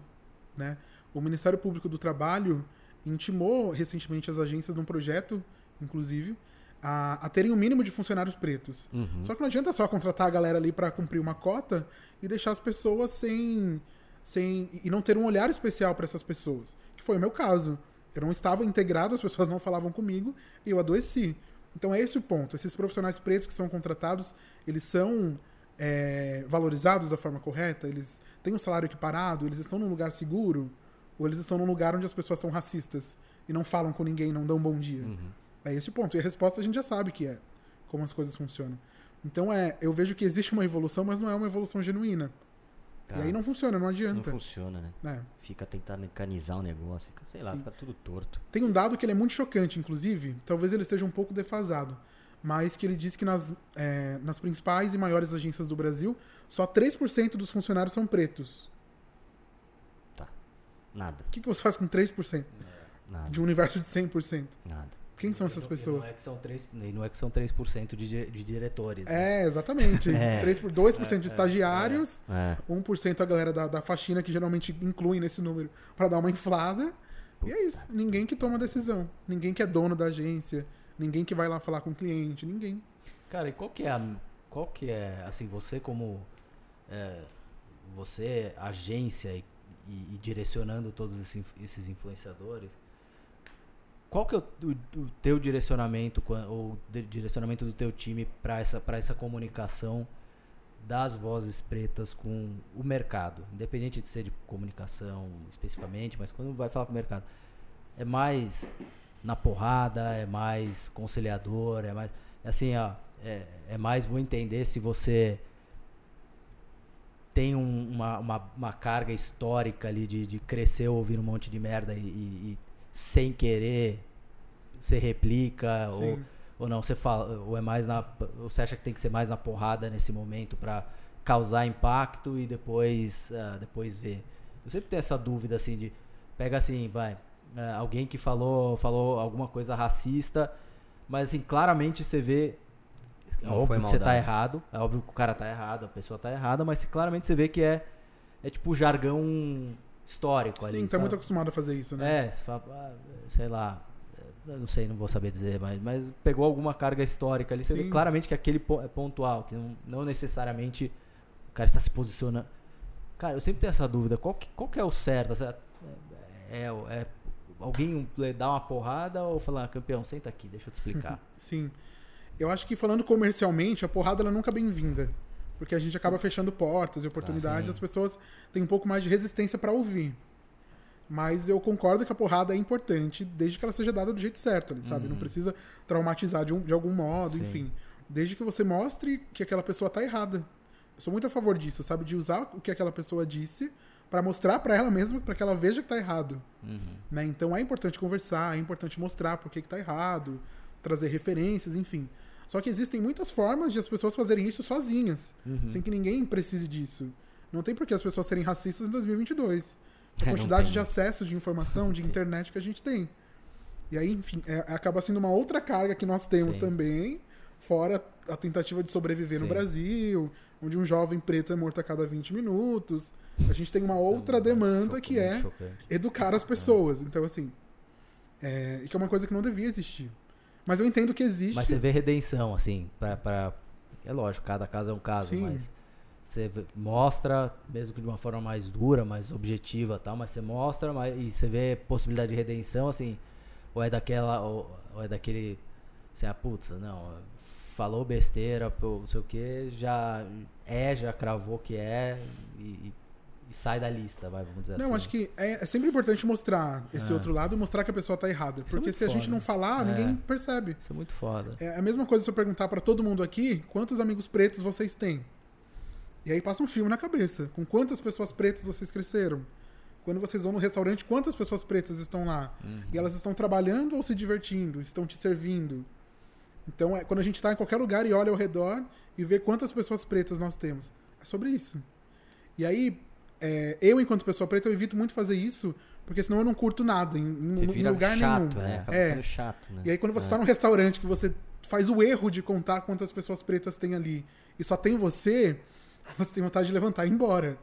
Né? O Ministério Público do Trabalho intimou recentemente as agências num projeto, inclusive, a, a terem o mínimo de funcionários pretos. Uhum. Só que não adianta só contratar a galera ali para cumprir uma cota e deixar as pessoas sem. sem e não ter um olhar especial para essas pessoas. Que foi o meu caso. Eu não estava integrado, as pessoas não falavam comigo e eu adoeci. Então é esse o ponto. Esses profissionais pretos que são contratados, eles são é, valorizados da forma correta? Eles têm um salário equiparado? Eles estão num lugar seguro? Ou eles estão num lugar onde as pessoas são racistas e não falam com ninguém, não dão bom dia? Uhum. É esse o ponto. E a resposta a gente já sabe que é como as coisas funcionam. Então é, eu vejo que existe uma evolução, mas não é uma evolução genuína. Tá. E aí não funciona, não Não adianta. funciona, né? É. Fica tentando mecanizar o negócio, fica, sei lá, Sim. fica tudo torto. Tem um dado que ele é muito chocante, inclusive, talvez ele esteja um pouco defasado, mas que ele diz que nas, é, nas principais e maiores agências do Brasil, só 3% dos funcionários são pretos. Nada, O que, que você faz com 3% nada, de um universo de 100%? nada. Quem são essas pessoas? E não é que são 3%, e não é que são 3% de, de diretores. né? É, exatamente. (laughs) É. 3 por 2% de É, é, estagiários, É, 1% a galera da, da faxina, que geralmente inclui nesse número para dar uma inflada. E é isso. Ninguém que toma decisão. Ninguém que é dono da agência. Ninguém que vai lá falar com o cliente. Ninguém. Cara, e qual que é a, qual que é, assim, você como é, você agência e, e- e direcionando todos esses, esses influenciadores, qual que é o, o- o teu direcionamento ou direcionamento do teu time para essa para essa comunicação das vozes pretas com o mercado, independente de ser de comunicação especificamente, mas quando vai falar com o mercado, é mais na porrada, é mais conciliador, é mais é assim, ó, é, é mais vou entender se você tem um- uma, uma, uma carga histórica ali de, de crescer ouvindo um monte de merda e, e- e sem querer você replica ou, Sim. ou não, você fala, ou é mais na. Ou você acha que tem que ser mais na porrada nesse momento pra causar impacto e depois, ah, depois ver? Eu sempre tenho essa dúvida assim de. Pega assim, vai. ah, alguém que falou, falou alguma coisa racista, mas assim, claramente você vê. É Não óbvio que você tá errado. É óbvio que o cara tá errado, a pessoa tá errada, mas claramente você vê que é. É tipo jargão histórico ali. Sim, tá sabe? muito acostumado a fazer isso, né? É, fala, ah, sei lá, não sei, não vou saber dizer, mas, mas pegou alguma carga histórica ali. Você vê Sim. claramente que aquele é pontual, que não, não necessariamente o cara está se posicionando. Cara, eu sempre tenho essa dúvida, qual que, qual que é o certo? É, é, é alguém dar uma porrada ou falar, campeão, senta aqui, deixa eu te explicar. (laughs) Sim. Eu acho que falando comercialmente, a porrada ela nunca é bem-vinda. Porque a gente acaba fechando portas e oportunidades, sim. as pessoas têm um pouco mais de resistência para ouvir. Mas eu concordo que a porrada é importante desde que ela seja dada do jeito certo, sabe? Não Uhum. precisa traumatizar de, um- de algum modo, Sim. enfim. Desde que você mostre que aquela pessoa tá errada. Eu sou muito a favor disso, sabe? De usar o que aquela pessoa disse para mostrar para ela mesma, para que ela veja que tá errado. Uhum. né? Então é importante conversar, é importante mostrar por que que tá errado, trazer referências, enfim. Só que existem muitas formas de as pessoas fazerem isso sozinhas, Uhum. sem que ninguém precise disso. Não tem por que as pessoas serem racistas em 2022. A É, quantidade de acesso de informação, de internet que a gente tem. E aí, enfim, é- acaba sendo uma outra carga que nós temos Sim. também, fora a tentativa de sobreviver no Sim. Brasil, onde um jovem preto é morto a cada 20 minutos. A gente tem uma é outra demanda que é chocante. educar as pessoas. Então, assim. É, e que é uma coisa que não devia existir. Mas eu entendo que existe. Mas você vê redenção, assim, pra, pra- É lógico, cada caso é um caso, Sim. mas você mostra, mesmo que de uma forma mais dura, mais objetiva e tal, mas você mostra mas, e você vê possibilidade de redenção, assim, ou é daquela. Ou, ou é daquele. Assim, ah, putz, não, falou besteira, pô, não sei o que, já é, já cravou que é e, e- e sai da lista, vai, vamos dizer assim. Não, acho que é, é sempre importante mostrar esse É. outro lado e mostrar que a pessoa tá errada. Isso é Porque muito se a gente foda. não falar, É. ninguém percebe. Isso é muito foda. É a mesma coisa se eu perguntar pra todo mundo aqui quantos amigos pretos vocês têm. E aí passa um filme na cabeça. Com quantas pessoas pretas vocês cresceram? Quando vocês vão no restaurante, quantas pessoas pretas estão lá? Uhum. E elas estão trabalhando ou se divertindo? Estão te servindo? Então, é, quando a gente está em qualquer lugar e olha ao redor e vê quantas pessoas pretas nós temos, é sobre isso. E aí, é, eu, enquanto pessoa preta, eu evito muito fazer isso, porque senão eu não curto nada em, em- lugar chato, nenhum. né? É. chato, né? E aí, quando você É. está num restaurante que você faz o erro de contar quantas pessoas pretas tem ali e só tem você, (laughs) você tem vontade de levantar e ir embora.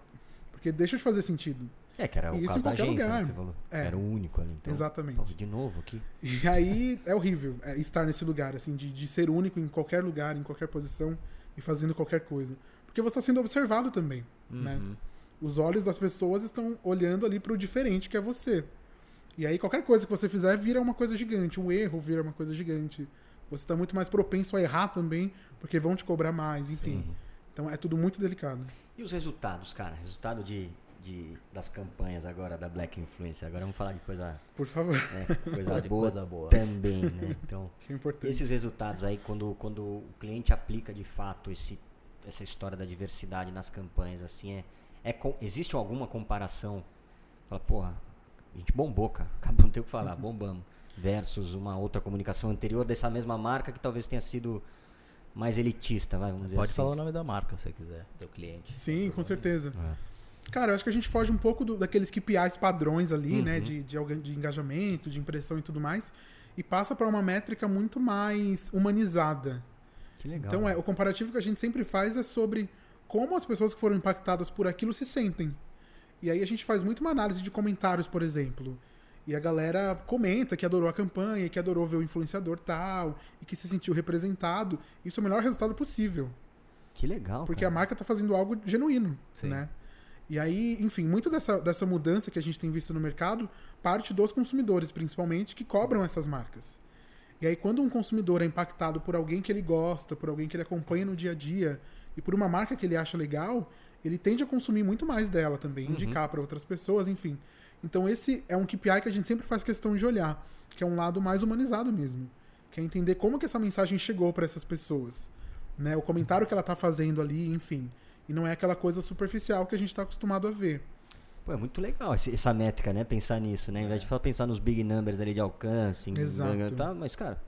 Porque deixa de fazer sentido. É, que era o isso em qualquer agência, lugar. né, que você falou. É. Era o único ali. Então, Exatamente. Pô, de novo aqui. E aí é horrível é, estar nesse lugar, assim, de, de ser único em qualquer lugar, em qualquer posição e fazendo qualquer coisa. Porque você está sendo observado também. né? Os olhos das pessoas estão olhando ali pro diferente que é você. E aí qualquer coisa que você fizer vira uma coisa gigante. Um erro vira uma coisa gigante. você está muito mais propenso a errar também, porque vão te cobrar mais, enfim. Sim. Então é tudo muito delicado. E os resultados, cara? Resultado de, de, das campanhas agora da Black Influence. Agora vamos falar de coisa, Por favor, né, coisa boa coisa boa. também, né? (laughs) Então, que é importante. esses resultados aí, quando, quando o cliente aplica de fato esse, essa história da diversidade nas campanhas, assim, é, é com- existe alguma comparação? Fala, porra, a gente bombou, cara. (laughs) Acabou, não tem o que falar, bombamos. Versus uma outra comunicação anterior dessa mesma marca que talvez tenha sido mais elitista, vai, vamos dizer Pode assim. falar o nome da marca se você quiser, teu cliente. Sim, com certeza. É. Cara, eu acho que a gente foge um pouco do- daqueles KPIs padrões ali, Uhum. né? De, de, de engajamento, de impressão e tudo mais. E passa para uma métrica muito mais humanizada. Que legal. Então, é, o comparativo que a gente sempre faz é sobre como as pessoas que foram impactadas por aquilo se sentem. E aí a gente faz muito uma análise de comentários, por exemplo. E a galera comenta que adorou a campanha, que adorou ver o influenciador tal, e que se sentiu representado. Isso é o melhor resultado possível. Que legal. Porque cara. a marca tá fazendo algo genuíno, Sim. né? E aí, enfim, muito dessa, dessa mudança que a gente tem visto no mercado parte dos consumidores, principalmente, que cobram essas marcas. E aí, quando um consumidor é impactado por alguém que ele gosta, por alguém que ele acompanha no dia a dia, e por uma marca que ele acha legal, ele tende a consumir muito mais dela também, Uhum. indicar para outras pessoas, enfim. Então, esse é um KPI que a gente sempre faz questão de olhar, que é um lado mais humanizado mesmo, que é entender como que essa mensagem chegou para essas pessoas, né? O comentário que ela tá fazendo ali, enfim. E não é aquela coisa superficial que a gente está acostumado a ver. Pô, é muito legal essa métrica, né? Pensar nisso, né? Ao invés de só pensar nos big numbers ali de alcance, em- Exato. Tá, mas, cara,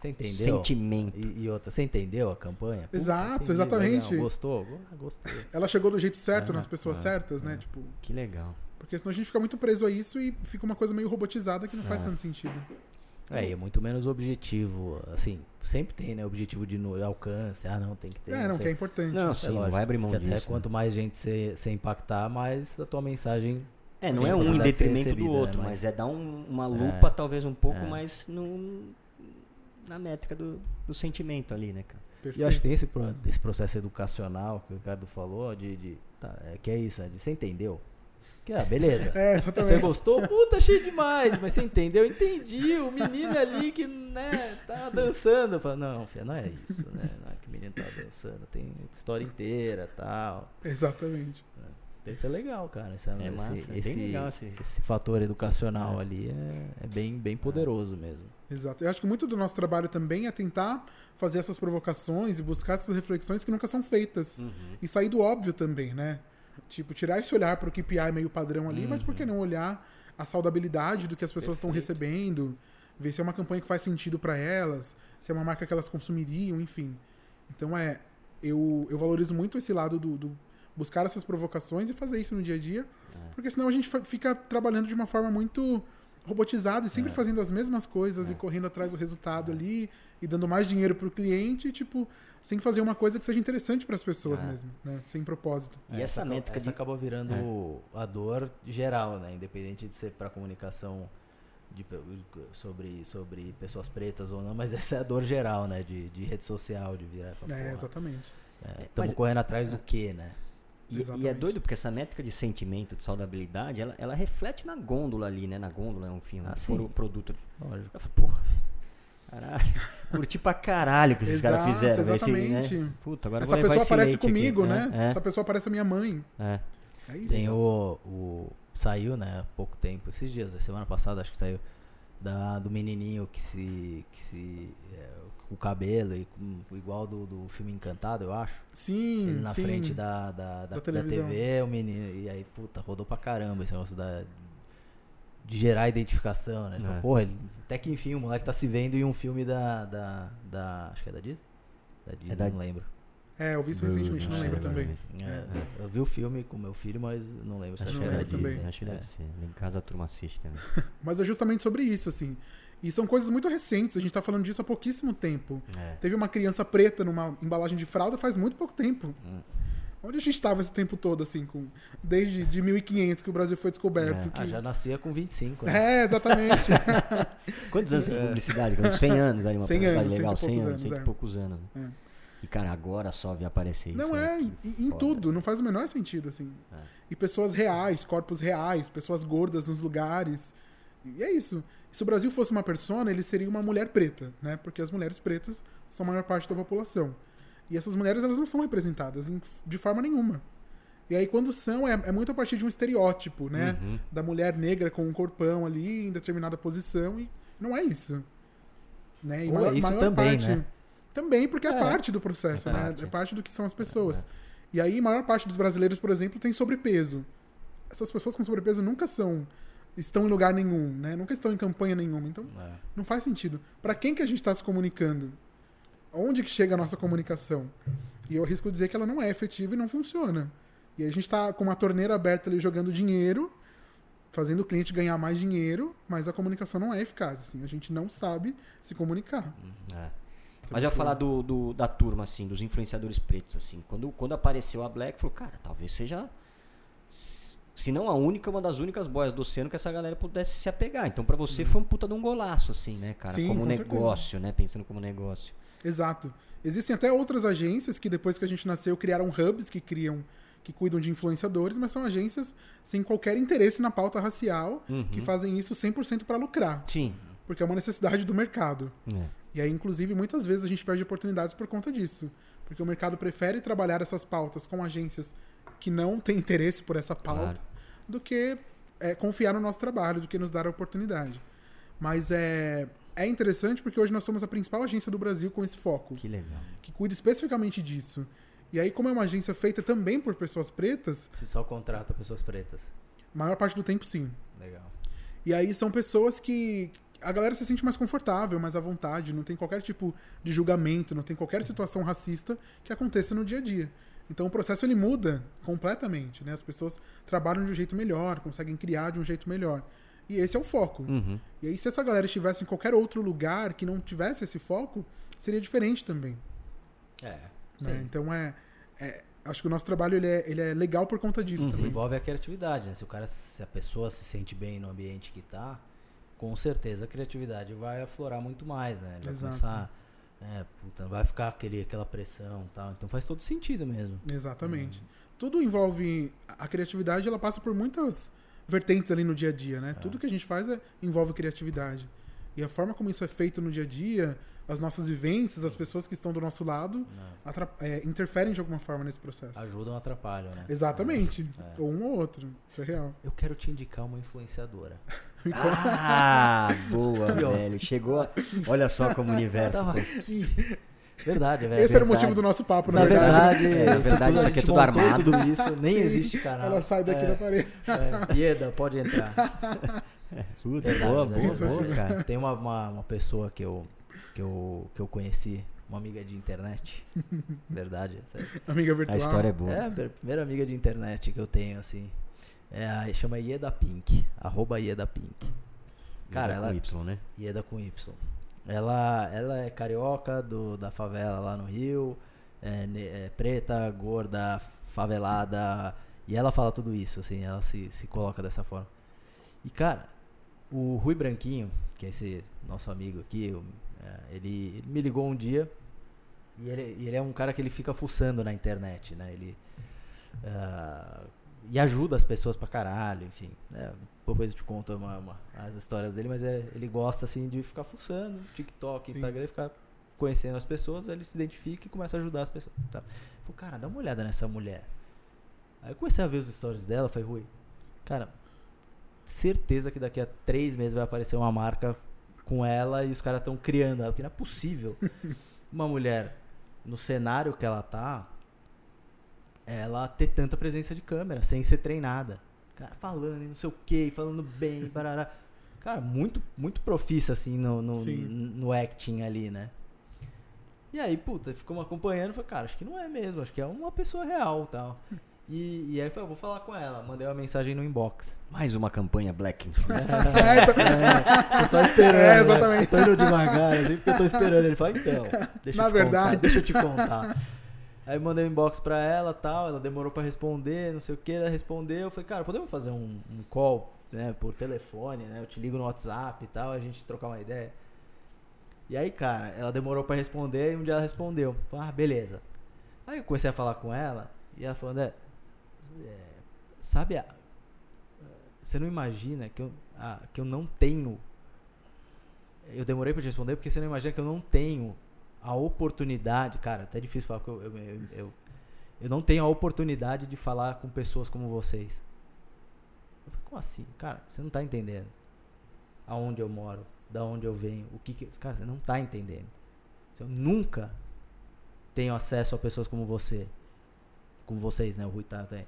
Você entendeu? sentimento. E, e outra, você entendeu a campanha? Puta, Exato, entendi, exatamente. legal. Gostou? Go- ah, Gostei. Ela chegou do jeito certo É, nas pessoas é, certas, né? é. Tipo, Que legal. porque senão a gente fica muito preso a isso e fica uma coisa meio robotizada que não faz É. tanto sentido. É, e é muito menos objetivo. Assim, sempre tem, né? Objetivo de alcance. Ah, não, tem que ter. é, não, sei. que é importante. Não, É sim, não lógico, vai abrir mão que disso. até quanto mais gente você impactar, mais a tua mensagem. É, não é um em de detrimento do recebida, outro, né? mas Mas- é dar um- uma lupa talvez um pouco É. mais no, na métrica do, do sentimento ali, né, cara? E Perfeito. eu acho que tem esse, pro- esse processo educacional que o Ricardo falou, de. de tá, é, que é isso, né? De, você entendeu? Que, ah, beleza. (laughs) É, Você gostou? Puta, achei demais. Mas você entendeu? Entendi. O menino ali que, né, tava dançando. Eu falo, não, filha, não é isso, né? Não é que o menino tava dançando. Tem história inteira tal. Exatamente. Então isso é legal, cara. Esse, É massa, esse, é bem esse, legal esse- esse fator educacional É. ali é, é bem, bem poderoso mesmo. Exato. Eu acho que muito do nosso trabalho também é tentar fazer essas provocações e buscar essas reflexões que nunca são feitas. Uhum. E sair do óbvio também, né? Tipo, tirar esse olhar para o KPI meio padrão ali, mas Uhum. por que não olhar a saudabilidade do que as pessoas estão recebendo, ver se é uma campanha que faz sentido para elas, se é uma marca que elas consumiriam, enfim. Então é, eu, eu valorizo muito esse lado do, do buscar essas provocações e fazer isso no dia a dia, É. porque senão a gente fica trabalhando de uma forma muito robotizada e sempre É. fazendo as mesmas coisas É. e correndo atrás do resultado ali e dando mais dinheiro pro cliente, e, tipo, sem fazer uma coisa que seja interessante para as pessoas É. mesmo, né? Sem propósito. E essa acaba- métrica essa de- acabou virando a dor geral, né? Independente de ser para comunicação de sobre, sobre pessoas pretas ou não, mas (laughs) essa é a dor geral, né? De, de rede social, de virar. É, porra, exatamente. Estamos Mas- correndo atrás do quê, né? E, e é Exatamente. doido porque essa métrica de sentimento, de saudabilidade, ela, ela reflete na gôndola ali, né? Na gôndola é um filme, Ah, for o produto. Lógico. Eu falo, porra, caralho. Curti pra caralho que esses caras fizeram. velho, esse, exatamente. né? Puta, agora eu Essa pessoa esse aparece comigo, aqui, né? É, Essa pessoa parece a minha mãe. é. É isso. Tem o, o. Saiu, né? Há pouco tempo, esses dias, semana passada, acho que saiu. Da, do menininho que se. Que se é, com o cabelo e com, igual do, do filme Encantado, eu acho. Sim, Ele na sim. frente da, da, da, Da da televisão. TV, o menino. E aí, puta, rodou pra caramba esse negócio da, de gerar identificação, né? Ele falou, É. Porra, ele- até que enfim, o moleque tá se vendo em um filme da. da, da acho que é da Disney? Da Disney, da- não lembro. É, eu vi isso recentemente, não Não lembro também. É, Eu vi o filme com meu filho, mas não lembro se Acho acho não que era Disney. também. Acho que É. deve ser. Em casa a turma assiste também. (laughs) Mas é justamente sobre isso, assim. E são coisas muito recentes, a gente tá falando disso há pouquíssimo tempo. É. Teve uma criança preta numa embalagem de fralda faz muito pouco tempo. Hum. Onde a gente estava esse tempo todo, assim, com desde de 1500 que o Brasil foi descoberto? É. que- Ah, já nascia com 25, né? É, exatamente. (laughs) Quantos anos tem de publicidade? cara? 100 anos ali, uma 100 publicidade anos, legal, cento e 100 poucos anos, anos, cento é. e poucos anos. né? É. E, cara, agora só vi aparecer isso. Não é, em, tudo, não faz o menor sentido, assim. É. E pessoas reais, corpos reais, pessoas gordas nos lugares. E é isso. Se o Brasil fosse uma persona, ele seria uma mulher preta, né? Porque as mulheres pretas são a maior parte da população. E essas mulheres, elas não são representadas em- de forma nenhuma. E aí, quando são, é, é muito a partir de um estereótipo, né? Uhum. Da mulher negra com um corpão ali, em determinada posição, e não é isso. Né? E Ou é isso também, né? Também, porque é, É, parte do processo, é né? parte. É parte do que são as pessoas. E aí, a maior parte dos brasileiros, por exemplo, tem sobrepeso. Essas pessoas com sobrepeso nunca são estão em lugar nenhum, né? Nunca estão em campanha nenhuma. Então, É. não faz sentido. Pra quem que a gente está se comunicando? Onde que chega a nossa comunicação? E eu arrisco dizer que ela não é efetiva e não funciona. E a gente está com uma torneira aberta ali jogando dinheiro, fazendo o cliente ganhar mais dinheiro, mas a comunicação não é eficaz. Assim, a gente não sabe se comunicar. É. Mas eu ia falar do, do- da turma, assim, dos influenciadores pretos, assim. Quando, quando apareceu a Black, falou, cara, talvez seja. Se não a única, uma das únicas boias do oceano que essa galera pudesse se apegar. Então, pra você foi um puta de um golaço, assim, né, cara? Sim, como com certeza. negócio, né? Pensando como negócio. Exato. Existem até outras agências que depois que a gente nasceu criaram hubs que criam que cuidam de influenciadores, mas são agências sem qualquer interesse na pauta racial, Uhum. que fazem isso 100% para lucrar, Sim. porque é uma necessidade do mercado. É. E aí, inclusive, muitas vezes a gente perde oportunidades por conta disso. Porque o mercado prefere trabalhar essas pautas com agências que não têm interesse por essa pauta Claro. Do que é, confiar no nosso trabalho, do que nos dar a oportunidade. Mas é, é interessante porque hoje nós somos a principal agência do Brasil com esse foco, Que legal. que cuida especificamente disso. E aí, como é uma agência feita também por pessoas pretas, Se só contrata pessoas pretas. maior parte do tempo sim. Legal. E aí são pessoas que a galera se sente mais confortável, mais à vontade, não tem qualquer tipo de julgamento, não tem qualquer situação racista que aconteça no dia a dia. Então o processo ele muda completamente, né? As pessoas trabalham de um jeito melhor, conseguem criar de um jeito melhor. E esse é o foco. Uhum. E aí se essa galera estivesse em qualquer outro lugar que não tivesse esse foco, seria diferente também. É. né? Então é, é- acho que o nosso trabalho ele é, ele é legal por conta disso também. Desenvolve a criatividade, né? Se o cara, se a pessoa se sente bem no ambiente que tá, com certeza a criatividade vai aflorar muito mais, né? Ele vai Exato. começar, é, puta, vai ficar aquele, aquela pressão, e tal. Então faz todo sentido mesmo. Exatamente. Tudo envolve. A criatividade ela passa por muitas vertentes ali no dia a dia, né? Tudo que a gente faz é, envolve criatividade. E a forma como isso é feito no dia a dia, as nossas vivências, as pessoas que estão do nosso lado, né? atra- é, interferem de alguma forma nesse processo. Ajudam ou atrapalham, né? Exatamente. É. Ou um ou outro. Isso é real. Eu quero te indicar uma influenciadora. (laughs) Ah, boa, (laughs) velho. Chegou. a- Olha só como o universo. Tava aqui. Verdade, é velho. Esse era o verdade. motivo do nosso papo, na, Na verdade. verdade, É, na verdade, tudo, isso aqui é tudo armado. tudo isso, nem (laughs) Sim. existe canal. Ela sai daqui é, da parede. é. Ieda, pode entrar. Puta, Verdade, boa, mas boa, é boa, assim. cara. Tem uma, uma, uma pessoa que eu, que, eu, que eu conheci, uma amiga de internet. (laughs) Verdade, é sério. Amiga A virtual. história é boa. É, a primeira amiga de internet que eu tenho, assim. É a, chama Ieda Pink. Arroba Ieda Pink. Cara, Com ela. Y, né? Ieda com Y. Ela, ela é carioca do, da favela lá no Rio. É, é preta, gorda, favelada. E ela fala tudo isso, assim. Ela se, se coloca dessa forma. E, cara, o Rui Branquinho, que é esse nosso amigo aqui, é, ele, ele me ligou um dia. E ele, ele é um cara que ele fica fuçando na internet, né? Ele. ah, e ajuda as pessoas pra caralho, enfim. né? depois eu te conto uma- uma- as histórias dele, mas é, ele gosta assim de ficar fuçando, TikTok. Instagram, ficar conhecendo as pessoas, aí ele se identifica e começa a ajudar as pessoas. Tá? Falei, cara, dá uma olhada nessa mulher. Aí eu comecei a ver os stories dela, falei, Rui, cara, certeza que daqui a três meses vai aparecer uma marca com ela e os caras estão criando ela, porque não é possível (laughs) uma mulher no cenário que ela tá, ela ter tanta presença de câmera sem ser treinada. Cara, falando e não sei o que, falando bem, (laughs) barará. Cara, muito, muito profissa, assim, no, no, no acting ali, né? E aí, puta, ficamos acompanhando, falei, cara, acho que não é mesmo, acho que é uma pessoa real tal. (laughs) E, e aí eu falei, vou falar com ela, mandei uma mensagem no inbox. Mais uma campanha Black Influence. (laughs) É, então- Tô só esperando. É, né? exatamente. Tô indo devagar, assim, porque eu tô esperando. Ele fala, então, deixa Na eu te verdade. contar, deixa eu te contar. Aí mandei um inbox pra ela tal, ela demorou pra responder, não sei o que, ela respondeu. Eu falei, cara, podemos fazer um, um call, né, por telefone, né? Eu te ligo no WhatsApp e tal, a gente trocar uma ideia. E aí, cara, ela demorou pra responder e um dia ela respondeu. Falei, ah, beleza. Aí eu comecei a falar com ela e ela falando, é, é, sabe a, você não imagina que eu, ah, que eu não tenho. Eu demorei pra te responder porque você não imagina que eu não tenho a oportunidade. Cara, até difícil falar porque eu, eu, eu, eu não tenho a oportunidade de falar com pessoas como vocês. Eu falei, como assim? Cara, você não tá entendendo aonde eu moro, da onde eu venho, o que que. Cara, você não tá entendendo. Eu nunca tenho acesso a pessoas como você. Como vocês, né? O Rui tá até.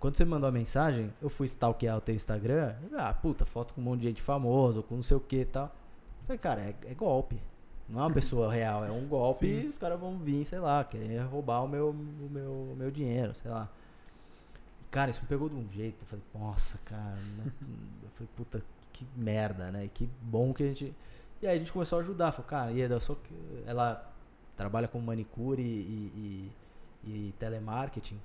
Quando você me mandou a mensagem, eu fui stalkear o teu Instagram. Ah, puta, foto com um monte de gente famoso, com não sei o que e tal. Eu falei, cara, é, é, golpe. Não é uma pessoa (laughs) real, é um golpe Sim. e os caras vão vir, sei lá, querer roubar o meu, o meu, o meu dinheiro, sei lá. Cara, isso me pegou de um jeito. Eu falei, nossa, cara. eu falei, puta, que merda, né? Que bom que a gente. E aí a gente começou a ajudar. Falei, cara, Ieda, só que ela trabalha com manicure e, e, e telemarketing.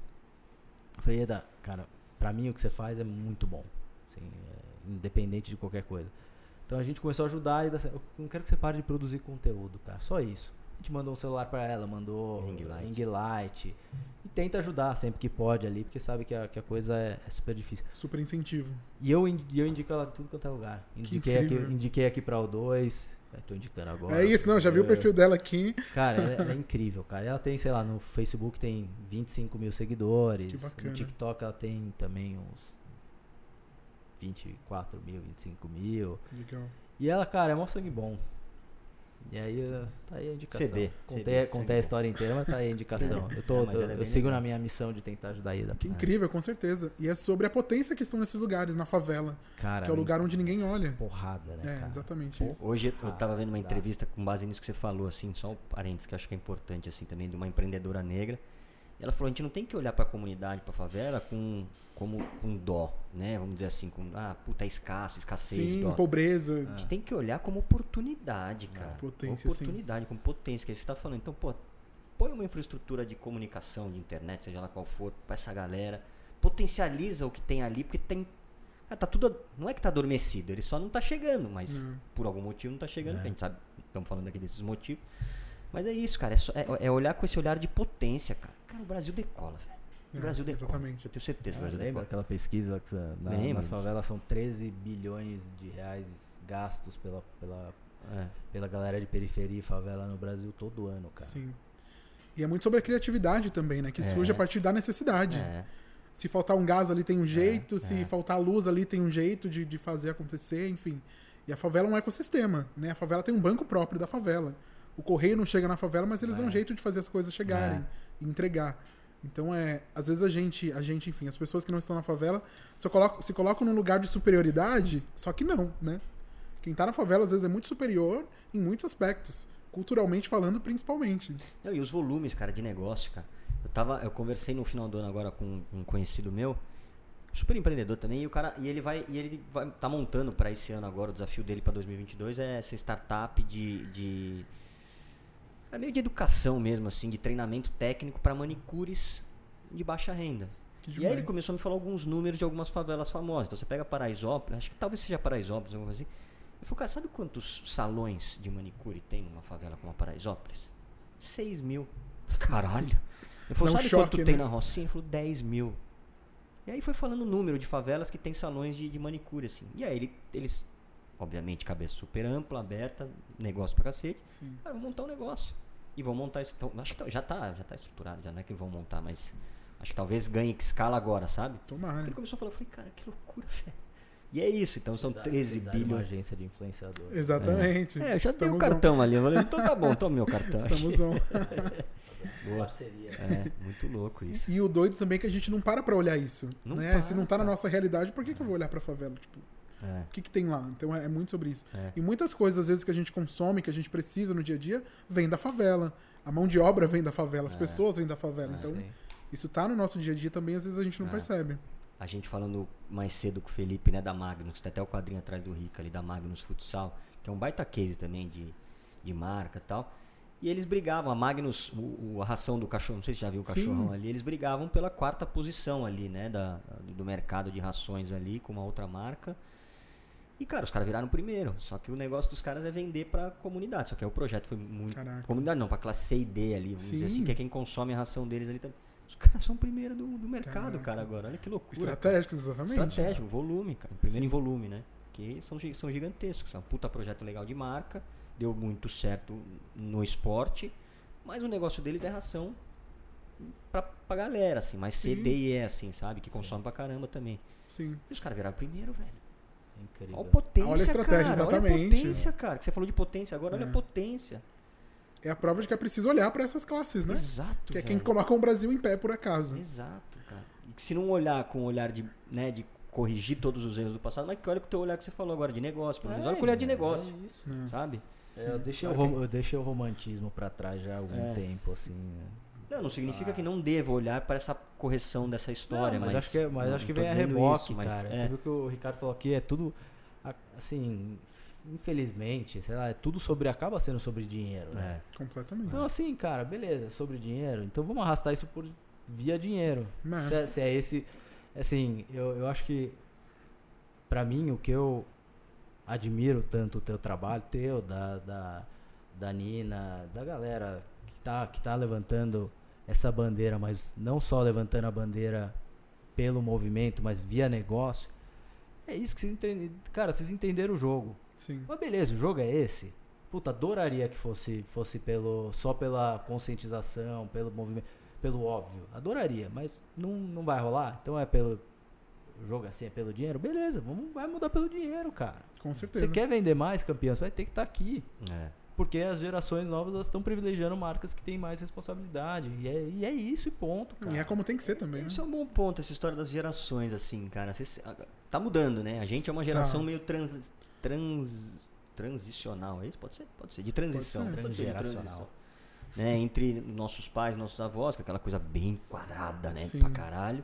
Eu falei, Ieda, cara, pra mim o que você faz é muito bom. Assim, é, independente de qualquer coisa. Então a gente começou a ajudar e eu não quero que você pare de produzir conteúdo, cara. Só isso. A gente mandou um celular para ela, mandou ring light. ring light. E tenta ajudar sempre que pode ali, porque sabe que a, que a coisa é, é super difícil. Super incentivo. E eu, eu indico ela tudo quanto é lugar. Indiquei aqui, indiquei aqui pra O2. Tô indicando agora. É isso, não, já vi o perfil dela aqui. Cara, ela, ela, é (laughs) incrível, cara. Ela tem, sei lá, no Facebook tem 25 mil seguidores. Que bacana. No TikTok ela tem também uns 24 mil, 25 mil. Legal. E ela, cara, é mó sangue bom. E aí, tá aí a indicação. CD. Contei, CD, contei a história inteira, mas tá aí a indicação. (laughs) eu tô, tô é eu sigo na minha missão de tentar ajudar a Ida. Que incrível, com certeza. E é sobre a potência que estão nesses lugares, na favela. Cara, que é o lugar onde ninguém olha. Porrada, né? É, cara? exatamente isso. Hoje eu tava vendo uma entrevista com base nisso que você falou, assim, só um parênteses que eu acho que é importante, assim, também, de uma empreendedora negra. Ela falou, a gente não tem que olhar para a comunidade, para a favela, com como com dó, né? Vamos dizer assim, com ah, puta, é escasso, escassez, sim, dó. pobreza. A gente tem que olhar como oportunidade, cara. Potência, oportunidade, sim. como potência, que você está falando. Então, pô, põe uma infraestrutura de comunicação, de internet, seja lá qual for, para essa galera, potencializa o que tem ali, porque tem ah, tá tudo, não é que tá adormecido, ele só não tá chegando, mas não. por algum motivo não tá chegando, é. a gente sabe, estamos falando aqui desses motivos. Mas é isso, cara, é, só, é, é olhar com esse olhar de potência, cara. Cara, o Brasil decola, velho. O é, Brasil decola. Exatamente. Eu tenho certeza. Ah, lembra aquela pesquisa que na, nas favelas são 13 bilhões de reais gastos pela, pela, é. pela galera de periferia e favela no Brasil todo ano, cara. Sim. E é muito sobre a criatividade também, né? Que é. surge a partir da necessidade. É. Se faltar um gás ali tem um jeito, se faltar luz ali tem um jeito de, de fazer acontecer, enfim. E a favela é um ecossistema, né? A favela tem um banco próprio da favela. O correio não chega na favela, mas eles dão um jeito de fazer as coisas chegarem e entregar. Então é, às vezes a gente, a gente, enfim, as pessoas que não estão na favela só colocam, se colocam num lugar de superioridade, só que não, né? Quem tá na favela às vezes é muito superior em muitos aspectos, culturalmente falando principalmente. Não, e os volumes, cara, de negócio, cara. Eu tava, eu conversei no final do ano agora com um conhecido meu, super empreendedor também, e o cara, e ele vai, e ele vai tá montando para esse ano agora o desafio dele para 2022 é essa startup de, de é meio de educação mesmo, assim, de treinamento técnico para manicures de baixa renda. E aí ele começou a me falar alguns números de algumas favelas famosas. Então você pega Paraisópolis, acho que talvez seja Paraisópolis, alguma coisa assim. Eu falei, cara, sabe quantos salões de manicure tem numa favela como a Paraisópolis? 6 mil. Caralho. Ele falou, sabe choque, quanto né? tem na Rocinha? Ele falou, 10 mil. E aí foi falando o número de favelas que tem salões de, de manicure, assim. E aí ele, eles, obviamente, cabeça super ampla, aberta, negócio pra cacete. Sim. Ah, vou montar um negócio e vão montar isso. Então, acho que tá, já está já tá estruturado, já não é que vão montar, mas acho que talvez ganhe escala agora, sabe? Tomara. Ele começou a falar, eu falei, cara, que loucura, (laughs) velho. E é isso, então são Exato, 13 bilhões. uma agência de influenciador. Exatamente. É, é eu já tenho o cartão on. ali. Eu falei, então tá bom, toma meu cartão. Estamos on. (laughs) Boa. Parceria. É, muito louco isso. E, e, o doido também é que a gente não para pra olhar isso. Não né? Para, Se não tá na nossa realidade, por que, que eu vou olhar pra favela? Tipo, é. O que, que tem lá? Então é, é muito sobre isso. É. E muitas coisas, às vezes, que a gente consome, que a gente precisa no dia a dia, vem da favela. A mão de obra vem da favela, as é. pessoas vêm da favela. É, então, sim. isso tá no nosso dia a dia também, às vezes a gente não é. percebe. A gente falando mais cedo com o Felipe, né, da Magnus, tem até o quadrinho atrás do Rica ali, da Magnus Futsal, que é um baita case também de, de marca e tal. E eles brigavam, a Magnus, o, a ração do cachorro, não sei se já viu o cachorrão Sim. ali, eles brigavam pela quarta posição ali, né, da, do mercado de rações ali, com uma outra marca. E, cara, os caras viraram primeiro. Só que o negócio dos caras é vender pra comunidade. Só que aí o projeto foi muito. Caraca. Comunidade não, pra classe C e D ali, vamos Sim. dizer assim, que é quem consome a ração deles ali também. Os caras são primeiro do, do mercado, Caraca. cara, agora. Olha que loucura. Estratégicos, exatamente. Estratégico, volume, cara. Primeiro em volume, né? Que são, são gigantescos. É um puta projeto legal de marca. Deu muito certo no esporte. Mas o negócio deles é ração pra, pra galera, assim. Mais C, Sim. D e E, assim, sabe? Que consome pra caramba também. Sim. E os caras viraram primeiro, velho. Incrível. Olha a potência, Olha a estratégia, cara. Olha a exatamente. potência, cara. Que você falou de potência agora, olha É. a potência. É a prova de que é preciso olhar pra essas classes, né? Exato, Que é quem velho. coloca o Brasil em pé, por acaso. Exato, cara. E que se não olhar com o olhar de, né, de corrigir todos os erros do passado, mas que olha com o teu olhar que você falou agora de negócio, pelo menos. olha com o olhar de negócio, É isso. sabe? É, eu, deixei o, Claro rom- eu deixei o romantismo pra trás já há algum É. tempo, assim. né? Não, não significa Ah. que não deva olhar para essa correção dessa história, Não, mas, acho que, é- mas não- acho que vem a reboque, isso, mas cara. é. Viu que o Ricardo falou aqui, é tudo, assim, infelizmente, sei lá, é tudo sobre, acaba sendo sobre dinheiro, né? É. Completamente. Então assim, cara, beleza, sobre dinheiro, então vamos arrastar isso por via dinheiro. É. Se é, se é esse, assim, eu, eu acho que pra mim o que eu admiro tanto o teu trabalho, teu, da, da, da Nina, da galera que tá, que tá levantando essa bandeira, mas não só levantando a bandeira pelo movimento, mas via negócio. É isso que vocês entendem. Cara, vocês entenderam o jogo. Sim. Mas beleza, o jogo é esse. Puta, adoraria que fosse, fosse pelo, só pela conscientização, pelo movimento, pelo óbvio. Adoraria, mas não, não vai rolar. Então é pelo. O jogo assim é pelo dinheiro? Beleza, vamos, vai mudar pelo dinheiro, cara. Com certeza. Você quer vender mais, campeão? Você vai ter que estar aqui. É. Porque as gerações novas estão privilegiando marcas que têm mais responsabilidade. E é, e é isso e ponto, cara. E é como tem que ser também, né? Isso é um bom ponto, essa história das gerações, assim, cara. Você- tá mudando, né? A gente é uma geração Tá. meio trans, trans, transicional, é isso? Pode ser? Pode ser. De transição. ser. pode ser, de Transgeracional. transição. Né? Entre nossos pais e nossos avós, que é aquela coisa bem quadrada, né? Sim. Pra caralho.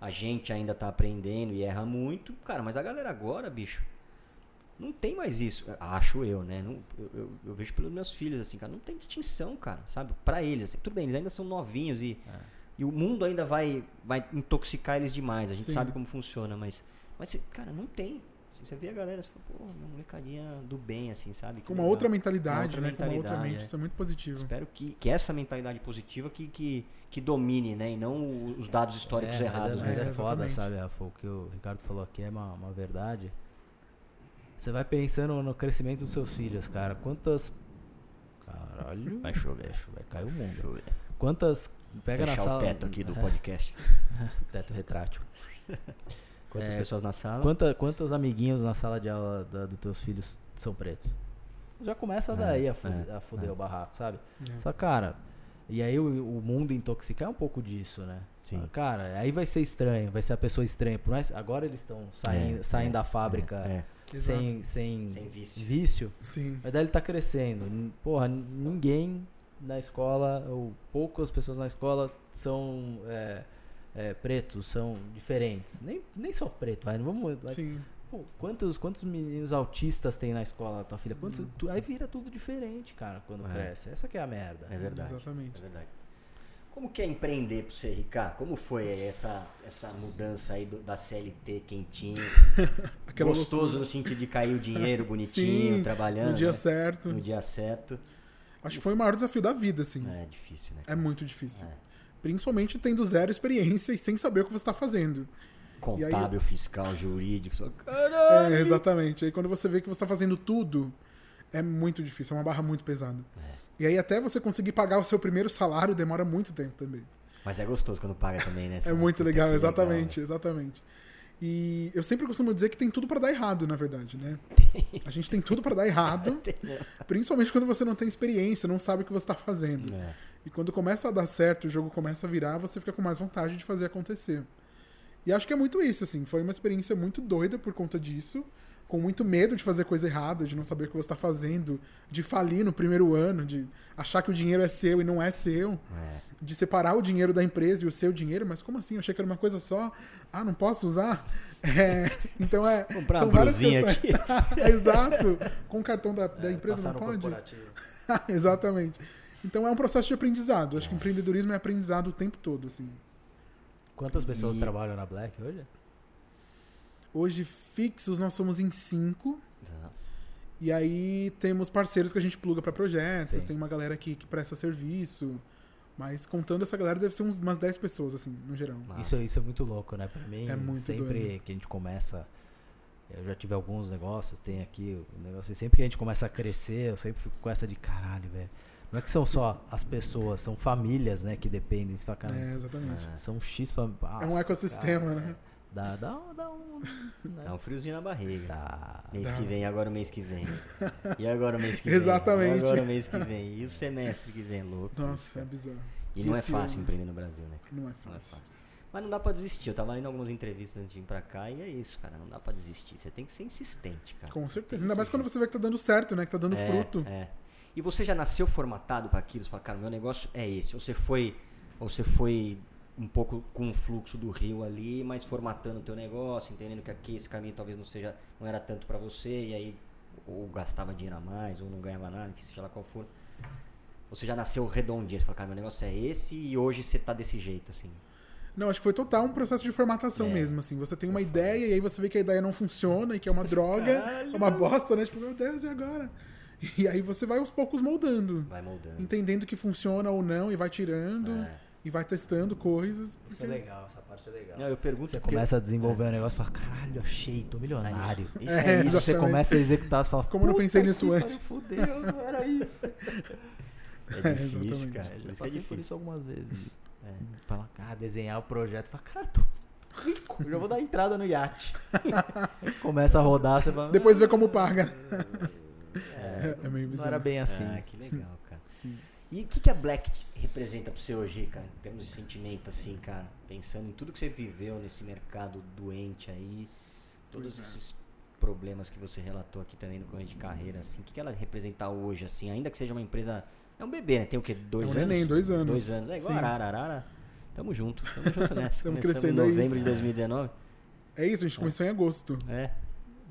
A gente ainda tá aprendendo e erra muito. Cara, mas a galera agora, bicho, não tem mais isso. Acho eu, né? Não- eu, eu- eu vejo pelos meus filhos, assim, cara. Não tem distinção, cara, sabe? Pra eles. assim. Tudo bem, eles ainda são novinhos e, É. e o mundo ainda vai, vai intoxicar eles demais. A gente Sim. sabe como funciona, mas, mas cara, não tem. Assim, Você vê a galera, você fala, pô, uma molecadinha do bem, assim, sabe? Com uma outra mentalidade, outra né? Com uma outra mentalidade, mente. é. Isso é muito positivo. Espero que, que essa mentalidade positiva que, que, que domine, né? E não os dados históricos É, mas errados, é, né? mas é É, foda, sabe, Rafa? O que o Ricardo falou aqui é uma, uma verdade. Você vai pensando no crescimento dos seus filhos, cara. Quantas. Caralho. Vai chover. Vai cair o mundo. Deixa eu ver. Quantas. Pega Fechar na sala. o teto aqui do É, podcast. (laughs) teto retrátil. Quantas É, pessoas na sala? Quanta, quantos amiguinhos na sala de aula da, dos teus filhos são pretos? Já começa É, daí a fuder, é, a fuder é. o barraco, sabe? É. Só, cara, e aí o, o mundo intoxicar é um pouco disso, né? Sim. Só, Cara, aí vai ser estranho, vai ser a pessoa estranha. Por mais, agora eles estão saindo, É, saindo é, da fábrica É, sem, sem, Sem vício. vício. Sim. Mas daí ele tá crescendo. Porra, ninguém na escola, ou poucas pessoas na escola são é, é, pretos, são diferentes. Nem, nem só preto, vai. Não vamos. mas, Sim. pô, quantos, quantos meninos autistas tem na escola da tua filha? Quantos, tu- aí vira tudo diferente, cara, quando É. cresce. Essa que é a merda. é verdade. Exatamente. É verdade. Como que é empreender pro você, Ricardo? Como foi essa, essa mudança aí do- da CLT quentinho? (laughs) Gostoso loucura. no sentido de cair o dinheiro (laughs) bonitinho, Sim, trabalhando. No dia né? certo. No dia certo. Acho que foi o maior desafio da vida, assim. É difícil, né? É muito difícil. É. Principalmente tendo zero experiência e sem saber o que você está fazendo. Contábil, fiscal, jurídico. Só... É, exatamente. Aí quando você vê que você está fazendo tudo, é muito difícil, é uma barra muito pesada. É. E aí até você conseguir pagar o seu primeiro salário demora muito tempo também. Mas é gostoso quando paga também, né? (laughs) Você É muito "Puta, legal, que exatamente, exatamente. E eu sempre costumo dizer que tem tudo para dar errado, na verdade, né? A gente tem tudo para dar errado, (laughs) principalmente quando você não tem experiência, não sabe o que você está fazendo. É. E quando começa a dar certo, o jogo começa a virar, você fica com mais vontade de fazer acontecer. E acho que é muito isso, assim. Foi uma experiência muito doida por conta disso. Com muito medo de fazer coisa errada, de não saber o que você está fazendo, de falir no primeiro ano, de achar que o dinheiro é seu e não é seu, É. de separar o dinheiro da empresa e o seu dinheiro. Mas como assim? Eu achei que era uma coisa só. Ah, não posso usar? (laughs) É, então é. Comprar são várias questões. aqui. (laughs) Exato. Com o cartão da, da É, empresa não pode. (laughs) Exatamente. Então é um processo de aprendizado. Acho que empreendedorismo é aprendizado o tempo todo, assim. Quantas pessoas E- trabalham na Black hoje? Hoje, fixos, nós somos em cinco. Tá. E aí temos parceiros que a gente pluga para projetos. Sim. Tem uma galera aqui que presta serviço. Mas contando essa galera, deve ser uns, umas 10 pessoas, assim, no geral. Isso, isso é muito louco, né? Pra mim, É muito sempre doido. que a gente começa. Eu já tive alguns negócios, tem aqui o negócio. Sempre que a gente começa a crescer, eu sempre fico com essa de caralho, velho. Não é que são só as pessoas, são famílias, né, que dependem. Você fala, cara, É, exatamente. É. são X famílias. É um ecossistema, né? Dá, dá, um- dá um. né? Dá um friozinho na barriga. Dá. Mês Dá. que vem, agora o mês que vem. E agora o mês que vem. Exatamente. E agora o mês que vem. E o semestre que vem, louco. Nossa, é bizarro. E não é fácil empreender no Brasil, né? Não é Não é fácil. Mas não dá pra desistir. Eu tava lendo algumas entrevistas antes de vir pra cá e é isso, cara. Não dá pra desistir. Você tem que ser insistente, cara. Com certeza. Ainda mais quando você vê que tá dando certo, né? Que tá dando É, fruto. É. E você já nasceu formatado para aquilo? Você fala, cara, meu negócio é esse. Ou você foi, ou você foi um pouco com o fluxo do rio ali, mas formatando o teu negócio, entendendo que aqui esse caminho talvez não seja, não era tanto para você e aí ou gastava dinheiro a mais ou não ganhava nada, enfim, seja lá qual for. Você já nasceu redondinho, você fala, cara, meu negócio é esse e hoje você tá desse jeito, assim. Não, acho que foi total um processo de formatação É. mesmo, assim. Você tem uma ideia e aí você vê que a ideia não funciona e que é uma droga, é uma bosta, né? Tipo, meu Deus, e agora? E aí você vai aos poucos moldando. Vai moldando. Entendendo que funciona ou não e vai tirando É. e vai testando coisas. Isso porque- é legal, essa parte é legal. Não, eu pergunto Você porque- começa a desenvolver um negócio e fala, caralho, achei, tô milionário. Isso É, é, isso. Você começa a executar, você fala, Como eu não "Puta pensei nisso antes." Fudeu, não era isso. É (laughs) difícil, exatamente. cara. Eu já isso é passei por isso algumas vezes. (laughs) É. Fala, ah, desenhar o projeto. Fala, cara, tô rico, já vou dar entrada no iate. (laughs) Começa a rodar, você fala. Depois vê como paga. É, É meio não bizarro. era bem assim. Ah, que legal, cara. Sim. E o que, que a Black representa pra você hoje, cara? Em termos de sentimento, assim, cara? Pensando em tudo que você viveu nesse mercado doente aí, todos Pois é. esses problemas que você relatou aqui também no correr de carreira, assim. O que, que ela representa hoje, assim? Ainda que seja uma empresa... É um bebê, né? Tem o quê? Dois É um anos? neném, dois anos. Dois anos. É igual Sim. Arara. Arara. Tamo junto. Tamo junto (laughs) nessa. Tamo Começamos crescendo, em é novembro isso. de 2019. É isso, a gente começou em agosto. É.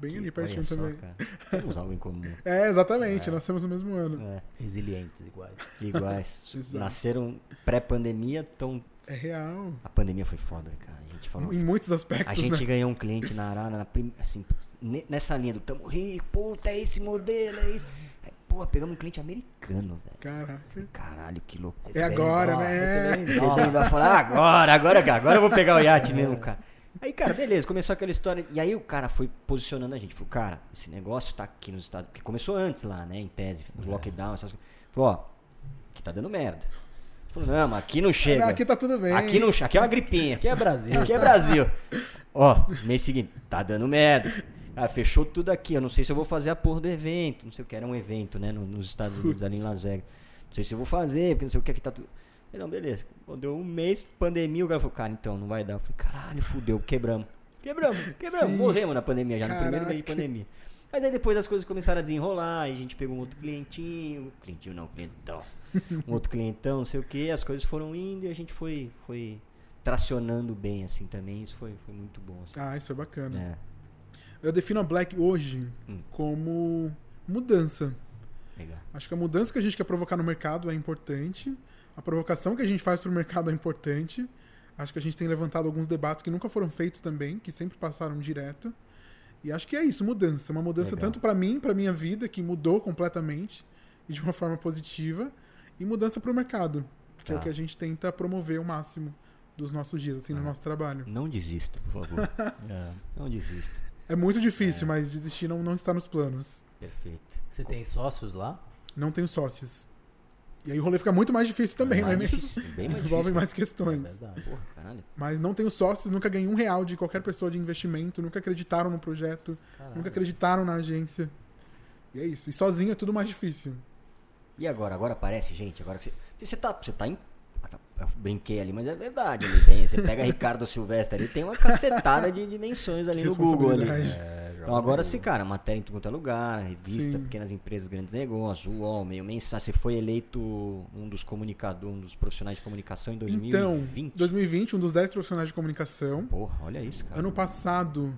Bem Que- ali pertinho só, também. cara. Temos algo em comum. (laughs) É, exatamente, É. nós temos o mesmo ano. É. Resilientes iguais. (laughs) Iguais. (laughs) Nasceram pré-pandemia, tão... É real. A pandemia foi foda, cara. A gente falou... Em muitos aspectos, A gente né? ganhou um cliente na Arara, na prim- assim, ne- nessa linha do tamo rico, puta, é esse modelo, é isso. Pô, pegamos um cliente americano, velho. Caraca. Caralho, que loucura. É agora, né? Você vem vai falar, "Ah, agora, agora, agora eu vou pegar o iate mesmo, cara. Aí, cara, beleza, começou aquela história. E aí o cara foi posicionando a gente. Falou, cara, esse negócio tá aqui nos Estados Porque começou antes lá, né? Em tese, lockdown, essas coisas. Falou, ó, aqui tá dando merda. Falou, não, mas aqui não chega. Aqui tá tudo bem. Aqui, não, aqui é uma gripinha. Aqui é Brasil. Aqui é Brasil. Ó, mês seguinte, tá dando merda. Cara, fechou tudo aqui. Eu não sei se eu vou fazer a porra do evento. Não sei o que, era um evento, né? no- Nos Estados Unidos, ali em Las Vegas. Não sei se eu vou fazer, porque não sei o que, aqui tá tudo. Falei, não, beleza. Quando deu um mês, pandemia, o cara falou, cara, então, não vai dar. Eu falei, caralho, fudeu, quebramos. Quebramos, quebramos. Sim. Morremos na pandemia já, no primeiro mês de Caraca. pandemia. Mas aí depois as coisas começaram a desenrolar, aí a gente pegou um outro clientinho, clientinho não, clientão. (laughs) Um outro clientão, não sei o que, as coisas foram indo e a gente foi, foi tracionando bem, assim, também. Isso foi, foi muito bom, assim. Ah, isso é bacana. É, Eu defino a Black hoje Hum. como mudança. legal. Acho que a mudança que a gente quer provocar no mercado é importante. A provocação que a gente faz pro mercado é importante. Acho que a gente tem levantado alguns debates que nunca foram feitos também, que sempre passaram direto. E acho que é isso, mudança. Uma mudança Legal. tanto pra mim, pra minha vida, que mudou completamente e de uma forma positiva, e mudança pro mercado, que é o Tá. que a gente tenta promover o máximo dos nossos dias, assim, no Ah. nosso trabalho. Não desista, por favor. (laughs) É. não desista. É muito difícil, mas desistir não, não está nos planos. Perfeito. Você tem sócios lá? Não tenho sócios. E aí o rolê fica muito mais difícil também, mais não é mesmo? difícil, bem mais Envolve difícil. mais É questões. verdade. Porra. Mas não tenho sócios, nunca ganhei um real de qualquer pessoa de investimento, nunca acreditaram no projeto, Caralho. nunca acreditaram na agência. E é isso. E sozinho é tudo mais difícil. E agora? Agora aparece, gente? Agora que você. porque Você tá, você tá em. Eu brinquei ali, mas é verdade. Ali tem, você pega Ricardo Silvestre ali, tem uma cacetada de dimensões ali no Google ali. É, Então agora se, cara, matéria em quanto é lugar, revista, Sim. pequenas empresas, grandes negócios, UOL, meio mensagem. Você foi eleito um dos comunicadores, um dos profissionais de comunicação em 2020. Então, 2020, um dos 10 profissionais de comunicação. Porra, olha isso, cara. Ano passado,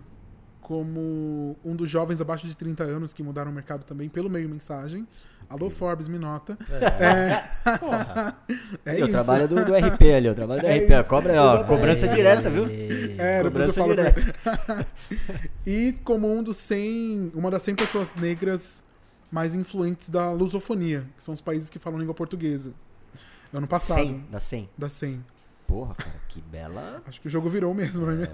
como um dos jovens abaixo de 30 anos que mudaram o mercado também pelo meio mensagem. Alô, Forbes, me nota. É. Porra. É (laughs) Ali, eu isso. trabalho do, do RP ali, eu trabalho do (laughs) É RP. isso, Cobra, ó, cobrança direta, viu? É, Cobrança falo pra direta. (laughs) E como um dos 100, uma das 100 pessoas negras mais influentes da lusofonia, que são os países que falam língua portuguesa. Ano passado. 100? Da 100? Da 100. Porra, cara, que bela. Acho que o jogo virou mesmo, né?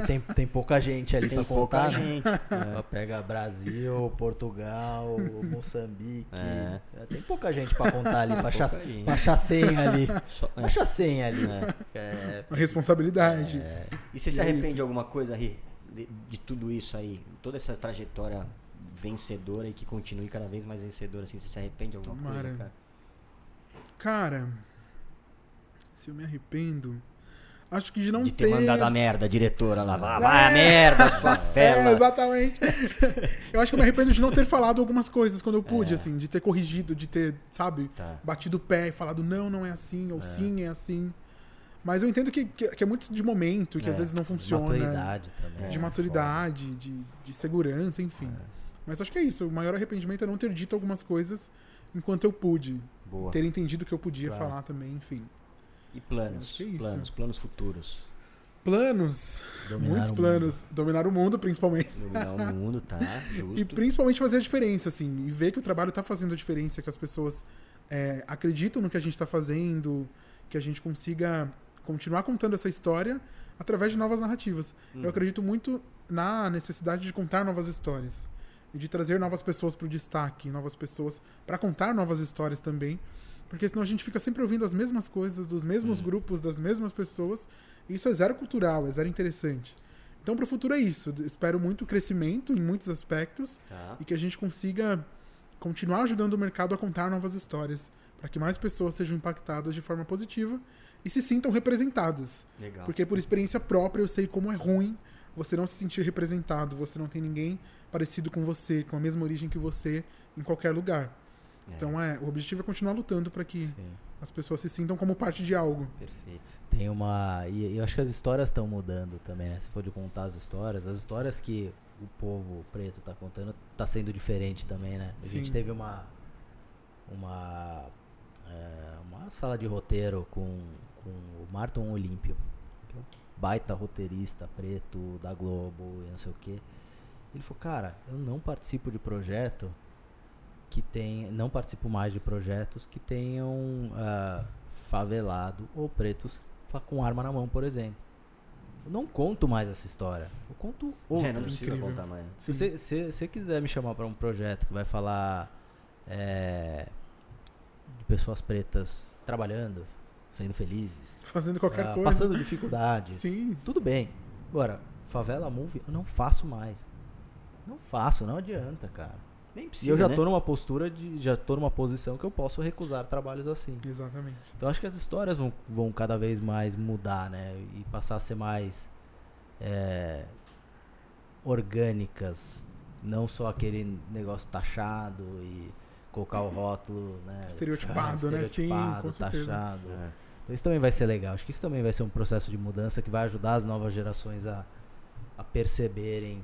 É, tem, tem pouca gente ali Tem pra pouca contar. né? gente. Ela Pega Brasil, Portugal, Moçambique. É. É, Tem pouca gente pra contar ali, pra achar, Pouca gente. pra achar 100 ali. Pra é. achar 100 ali. É, Uma responsabilidade. E você se é arrepende isso. de alguma coisa, Ri, de, de tudo isso aí? Toda essa trajetória vencedora e que continue cada vez mais vencedora, assim, você se arrepende de alguma Tomara. coisa, cara? Cara, se eu me arrependo. Acho que de não de ter, ter. mandado a merda, a diretora lá. Vai, vai a merda, sua (laughs) É, fela. exatamente. (laughs) eu acho que eu me arrependo de não ter falado algumas coisas quando eu pude, É. assim, de ter corrigido, de ter, sabe, Tá. batido o pé e falado não, não é assim, ou É. sim, é assim. Mas eu entendo que, que, que é muito de momento, que É, às vezes não de funciona. maturidade também. De É, maturidade, de, de segurança, enfim. Mas acho que é isso. O maior arrependimento é não ter dito algumas coisas enquanto eu pude. Boa. Ter entendido que eu podia Claro. falar também, enfim. E planos? É. Planos, planos futuros. Planos, Dominar muitos o planos. Dominar o mundo, principalmente. Dominar o (laughs) mundo, tá? Justo. E principalmente fazer a diferença, assim. E ver que o trabalho tá fazendo a diferença, que as pessoas é, acreditam no que a gente tá fazendo, que a gente consiga continuar contando essa história através de novas narrativas. Hum. Eu acredito muito na necessidade de contar novas histórias. E de trazer novas pessoas pro destaque, novas pessoas para contar novas histórias também. Porque senão a gente fica sempre ouvindo as mesmas coisas, dos mesmos Hum. grupos, das mesmas pessoas. E isso é zero cultural, é zero interessante. Então, pro futuro é isso. Espero muito crescimento em muitos aspectos Tá. e que a gente consiga continuar ajudando o mercado a contar novas histórias, para que mais pessoas sejam impactadas de forma positiva e se sintam representadas. Legal. Porque por experiência própria eu sei como é ruim você não se sentir representado, você não tem ninguém parecido com você, com a mesma origem que você em qualquer lugar. É, Então é, o objetivo é continuar lutando para que Sim. as pessoas se sintam como parte de algo. Perfeito. Tem uma. E eu acho que as histórias estão mudando também, né? Se for de contar as histórias, as histórias que o povo preto tá contando tá sendo diferente também, né? A gente Sim. teve uma. Uma. é, uma sala de roteiro com, com o Martin Olímpio. Baita roteirista preto da Globo e não sei o que. Ele falou, cara, eu não participo de projeto que tem. Não participo mais de projetos que tenham ah, favelado ou pretos com arma na mão, por exemplo. Eu não conto mais essa história. Eu conto outra. É, não precisa incrível. contar mais. Se você se, você quiser me chamar para um projeto que vai falar é, de pessoas pretas trabalhando, sendo felizes, Fazendo qualquer ah, coisa. passando dificuldades, Sim, tudo bem. Agora, favela movie, eu não faço mais. Não faço, não adianta, cara. Nem E precisa, eu já né? tô numa postura de. Já tô numa posição que eu posso recusar trabalhos assim. exatamente. Então acho que as histórias vão, vão cada vez mais mudar, né? E passar a ser mais é, orgânicas. Não só aquele negócio taxado e colocar o rótulo, né? Estereotipado, né? Sim, estereotipado, com certeza. taxado. É. Então isso também vai ser legal. Acho que isso também vai ser um processo de mudança que vai ajudar as novas gerações a, a perceberem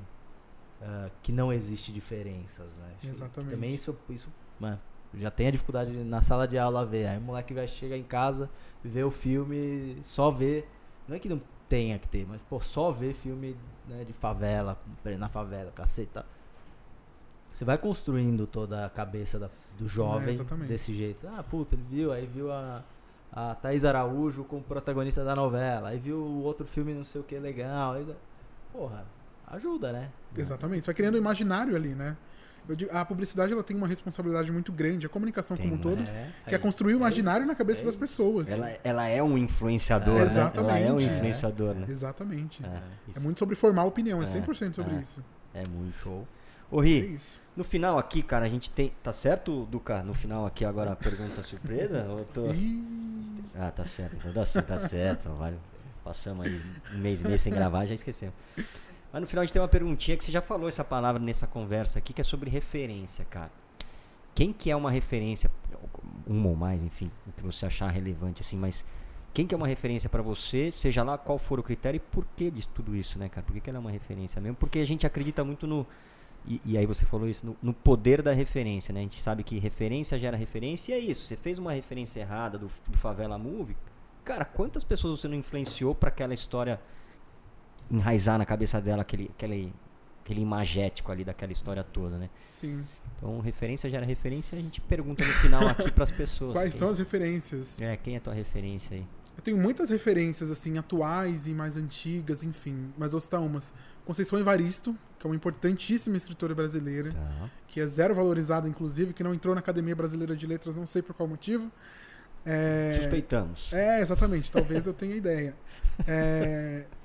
ah, que não existe diferenças, né? Que Exatamente. também isso, isso mano, já tem a dificuldade na sala de aula ver. Aí o moleque vai chegar em casa, ver o filme, só ver. Não é que não tenha que ter, mas pô, só ver filme né, de favela, na favela, caceta. Você vai construindo toda a cabeça da- do jovem exatamente. desse jeito. Ah, puta, ele viu, aí viu a, a Thaís Araújo como protagonista da novela, aí viu o outro filme não sei o que legal. Aí, porra, ajuda, né? Exatamente. Você vai criando um imaginário ali, né? Digo- a publicidade ela tem uma responsabilidade muito grande, a comunicação Tem, como um todo, É, que é construir o é imaginário isso, na cabeça é das pessoas. Ela, ela é um influenciador, É, né? exatamente. Ela é um É. influenciador, né? Exatamente. É, É, muito sobre formar opinião, é É, 100% sobre é. isso. é muito show. Ô É Ri, no final aqui, cara, a gente tem. Tá certo, Duca? No final aqui agora a pergunta surpresa? Ou tô... Ah, tá certo. Então tá certo, tá certo. Vale. Passamos aí um mês e meio sem gravar, já esquecemos. Mas no final a gente tem uma perguntinha que você já falou essa palavra nessa conversa aqui, que é sobre referência, cara. Quem que é uma referência, uma ou mais, enfim, o que você achar relevante, assim, mas quem que é uma referência pra você, seja lá qual for o critério e por que de tudo isso, né, cara? Por que, que ela é uma referência mesmo? Porque a gente acredita muito no. E, e aí você falou isso, no, no poder da referência, né? A gente sabe que referência gera referência e é isso. Você fez uma referência errada do, do Favela Movie, cara, quantas pessoas você não influenciou pra aquela história enraizar na cabeça dela aquele, aquele, aquele imagético ali daquela história toda, né? Sim. Então, referência gera referência, a gente pergunta no final aqui (laughs) pras pessoas. Quais quem- são as referências? É, quem é a tua referência aí? Eu tenho muitas referências, assim, atuais e mais antigas, enfim. Mas vou citar umas. Conceição Evaristo, que é uma importantíssima escritora brasileira, Tá. que é zero valorizada, inclusive, que não entrou na Academia Brasileira de Letras, não sei por qual motivo. É... Suspeitamos. É, exatamente. Talvez eu tenha ideia. É, (laughs)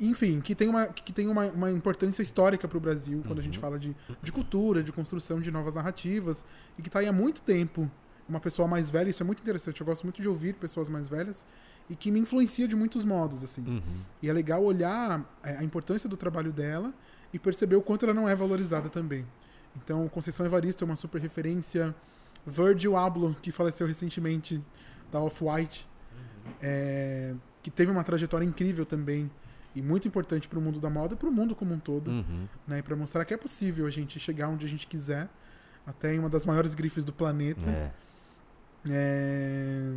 Enfim, que tem uma, que tem uma, uma importância histórica para o Brasil quando a gente Uhum. fala de, de cultura, de construção de novas narrativas, e que está aí há muito tempo. Uma pessoa mais velha, isso é muito interessante. Eu gosto muito de ouvir pessoas mais velhas e que me influencia de muitos modos, assim. Uhum. E é legal olhar é, a importância do trabalho dela e perceber o quanto ela não é valorizada também. Então, Conceição Evaristo é uma super referência. Virgil Abloh, que faleceu recentemente, da Off-White, é, que teve uma trajetória incrível também e muito importante para o mundo da moda e para o mundo como um todo, Uhum. né? Para mostrar que é possível a gente chegar onde a gente quiser, até em uma das maiores grifes do planeta. É. É,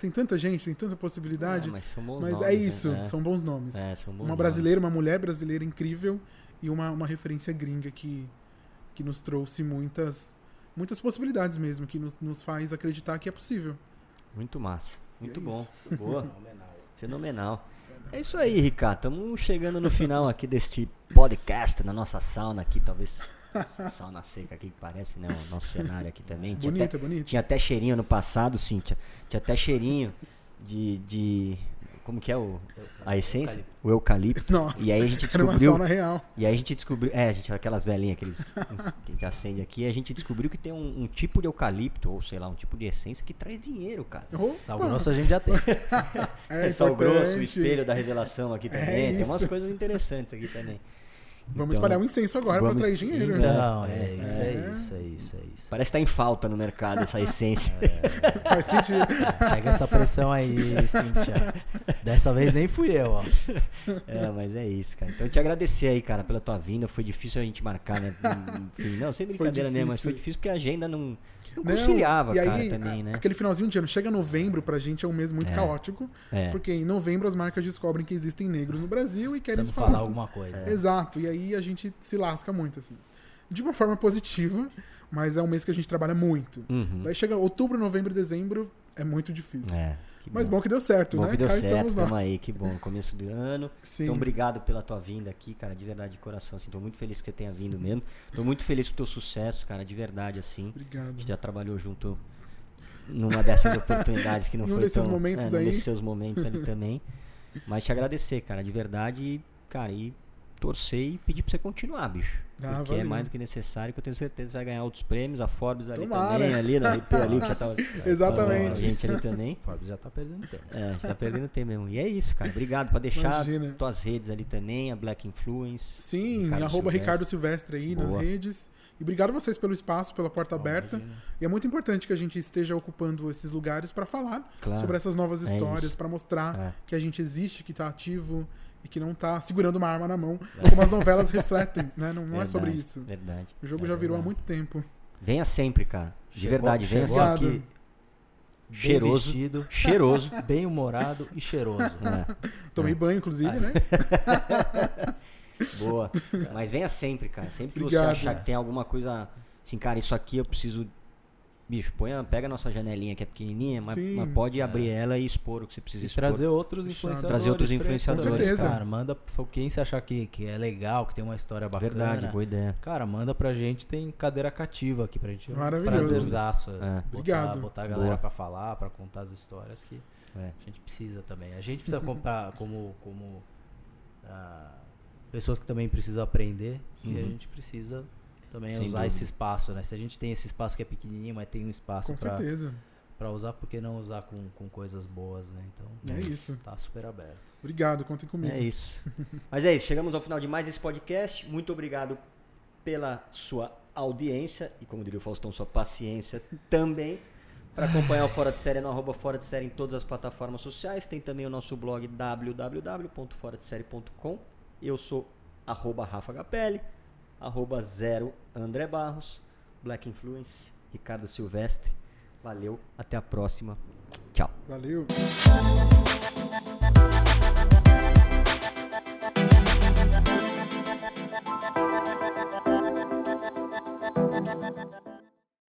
Tem tanta gente, tem tanta possibilidade. É, mas são bons Mas nomes, é né? isso, É. são bons nomes. É, são bons uma nomes. brasileira, uma mulher brasileira incrível e uma, uma referência gringa que, que nos trouxe muitas, muitas possibilidades mesmo, que nos, nos faz acreditar que é possível. Muito massa. Muito É bom. isso. Boa. (laughs) Fenomenal. Fenomenal. É isso aí, Ricardo. Estamos chegando no final aqui deste podcast, na nossa sauna aqui, talvez. (laughs) Sauna seca aqui que parece, né? O nosso cenário aqui também. Tinha até, Bonito, é bonito. tinha até cheirinho no passado, Cíntia. Tinha até cheirinho de. de como que é o, a essência? O eucalipto. (laughs) Nossa, E aí a gente descobriu. real. E aí a gente descobriu. É, a gente, aquelas velhinhas aqueles, (laughs) que a gente acende aqui. A gente descobriu que tem um, um tipo de eucalipto, ou sei lá, um tipo de essência que traz dinheiro, cara. Sal Opa, grosso a gente já tem. (laughs) é Sal grosso, o espelho da revelação aqui também. tem umas coisas interessantes aqui também. Vamos Então, espalhar um incenso agora para vamos- atrair dinheiro. né? Então, É, é, isso, é. é isso, é isso, é isso. Parece que tá em falta no mercado essa essência. (laughs) (laughs) Faz sentido. Pega essa pressão aí, Cintia. Dessa vez nem fui eu, ó. É, mas é isso, cara. Então, te agradecer aí, cara, pela tua vinda. Foi difícil a gente marcar, né? Enfim, não, sem Foi brincadeira mesmo, mas foi difícil. difícil porque a agenda não, não Não, conciliava, e aí, cara, também, a- né? Aquele finalzinho de ano, chega novembro pra gente é um mês muito É. caótico, É. porque em novembro as marcas descobrem que existem negros no Brasil e querem falar. falar alguma coisa. É. Exato, e aí a gente se lasca muito, assim. De uma forma positiva, mas é um mês que a gente trabalha muito. Uhum. Daí chega outubro, novembro e dezembro, é muito difícil. É, que Mas bom que deu certo, Bom né? que deu Cá certo, estamos aí, que bom. Começo do ano. Sim. Então, obrigado pela tua vinda aqui, cara, de verdade, de coração. Assim, tô muito feliz que você tenha vindo mesmo. Tô muito feliz com o teu sucesso, cara, de verdade, assim. A Obrigado. gente já trabalhou junto numa dessas oportunidades que não (laughs) foi desses tão... momentos é, aí. desses seus momentos ali também. Mas te agradecer, cara, de verdade. E, cara, e torcer e pedir pra você continuar, bicho. Ah, porque é valeu. mais do que necessário, que eu tenho certeza que você vai ganhar outros prêmios. A Forbes ali Tomara. também, ali, RP ali, que já (laughs) tava... Exatamente. A gente ali também. (laughs) Forbes já tá perdendo tempo. É, a gente tá perdendo tempo mesmo. E é isso, cara. Obrigado por deixar Imagina. tuas redes ali também, a Black Influence. Sim, Ricardo arroba Silvestre. Ricardo Silvestre aí nas Boa. redes. E obrigado a vocês pelo espaço, pela porta aberta. Imagina. E é muito importante que a gente esteja ocupando esses lugares para falar Claro. sobre essas novas É histórias, isso. para mostrar É. que a gente existe, que tá ativo e que não tá segurando uma arma na mão, É. como as novelas refletem, né? Não, não é sobre Verdade, isso. Verdade. O jogo É já virou há verdade. muito tempo. Venha sempre, cara. De Chegou- verdade, venha sempre. Aqui bem Cheiroso. vestido, (laughs) Cheiroso. bem humorado e cheiroso. É, Tomei É. banho, inclusive, né? (laughs) boa. Mas venha sempre, cara. Sempre que Obrigado. você achar que tem alguma coisa. Assim, cara, isso aqui eu preciso. Bicho, põe a- pega a nossa janelinha que é pequenininha, mas, Sim. mas pode É. abrir ela e expor o que você precisa E expor. trazer outros influenciadores. Trazer outros influenciadores. Cara, manda pra quem você achar que, que é legal, que tem uma história bacana. Verdade, boa ideia. Cara, manda pra gente, tem cadeira cativa aqui pra gente. É Maravilhoso. Prazerzaço. É. Botar, Obrigado. botar a galera Boa. pra falar, pra contar as histórias que É. a gente precisa também. A gente precisa comprar (laughs) como, como ah, pessoas que também precisam aprender e a Uhum. gente precisa também Sem usar dúvida. esse espaço, né? Se a gente tem esse espaço que é pequenininho, mas tem um espaço certeza. pra usar, por que não usar com, com coisas boas, né? Então, É isso. tá super aberto. Obrigado, contem comigo. É isso. (laughs) Mas é isso, chegamos ao final de mais esse podcast. Muito obrigado pela sua audiência e, como diria o Faustão, sua paciência também. Para acompanhar o Fora de Série no arroba Fora de Série em todas as plataformas sociais. Tem também o nosso blog www.foradesérie.com. Eu sou arroba Rafa Gapelli, arroba zero André Barros, Black Influence, Ricardo Silvestre. Valeu, até a próxima. Tchau. Valeu.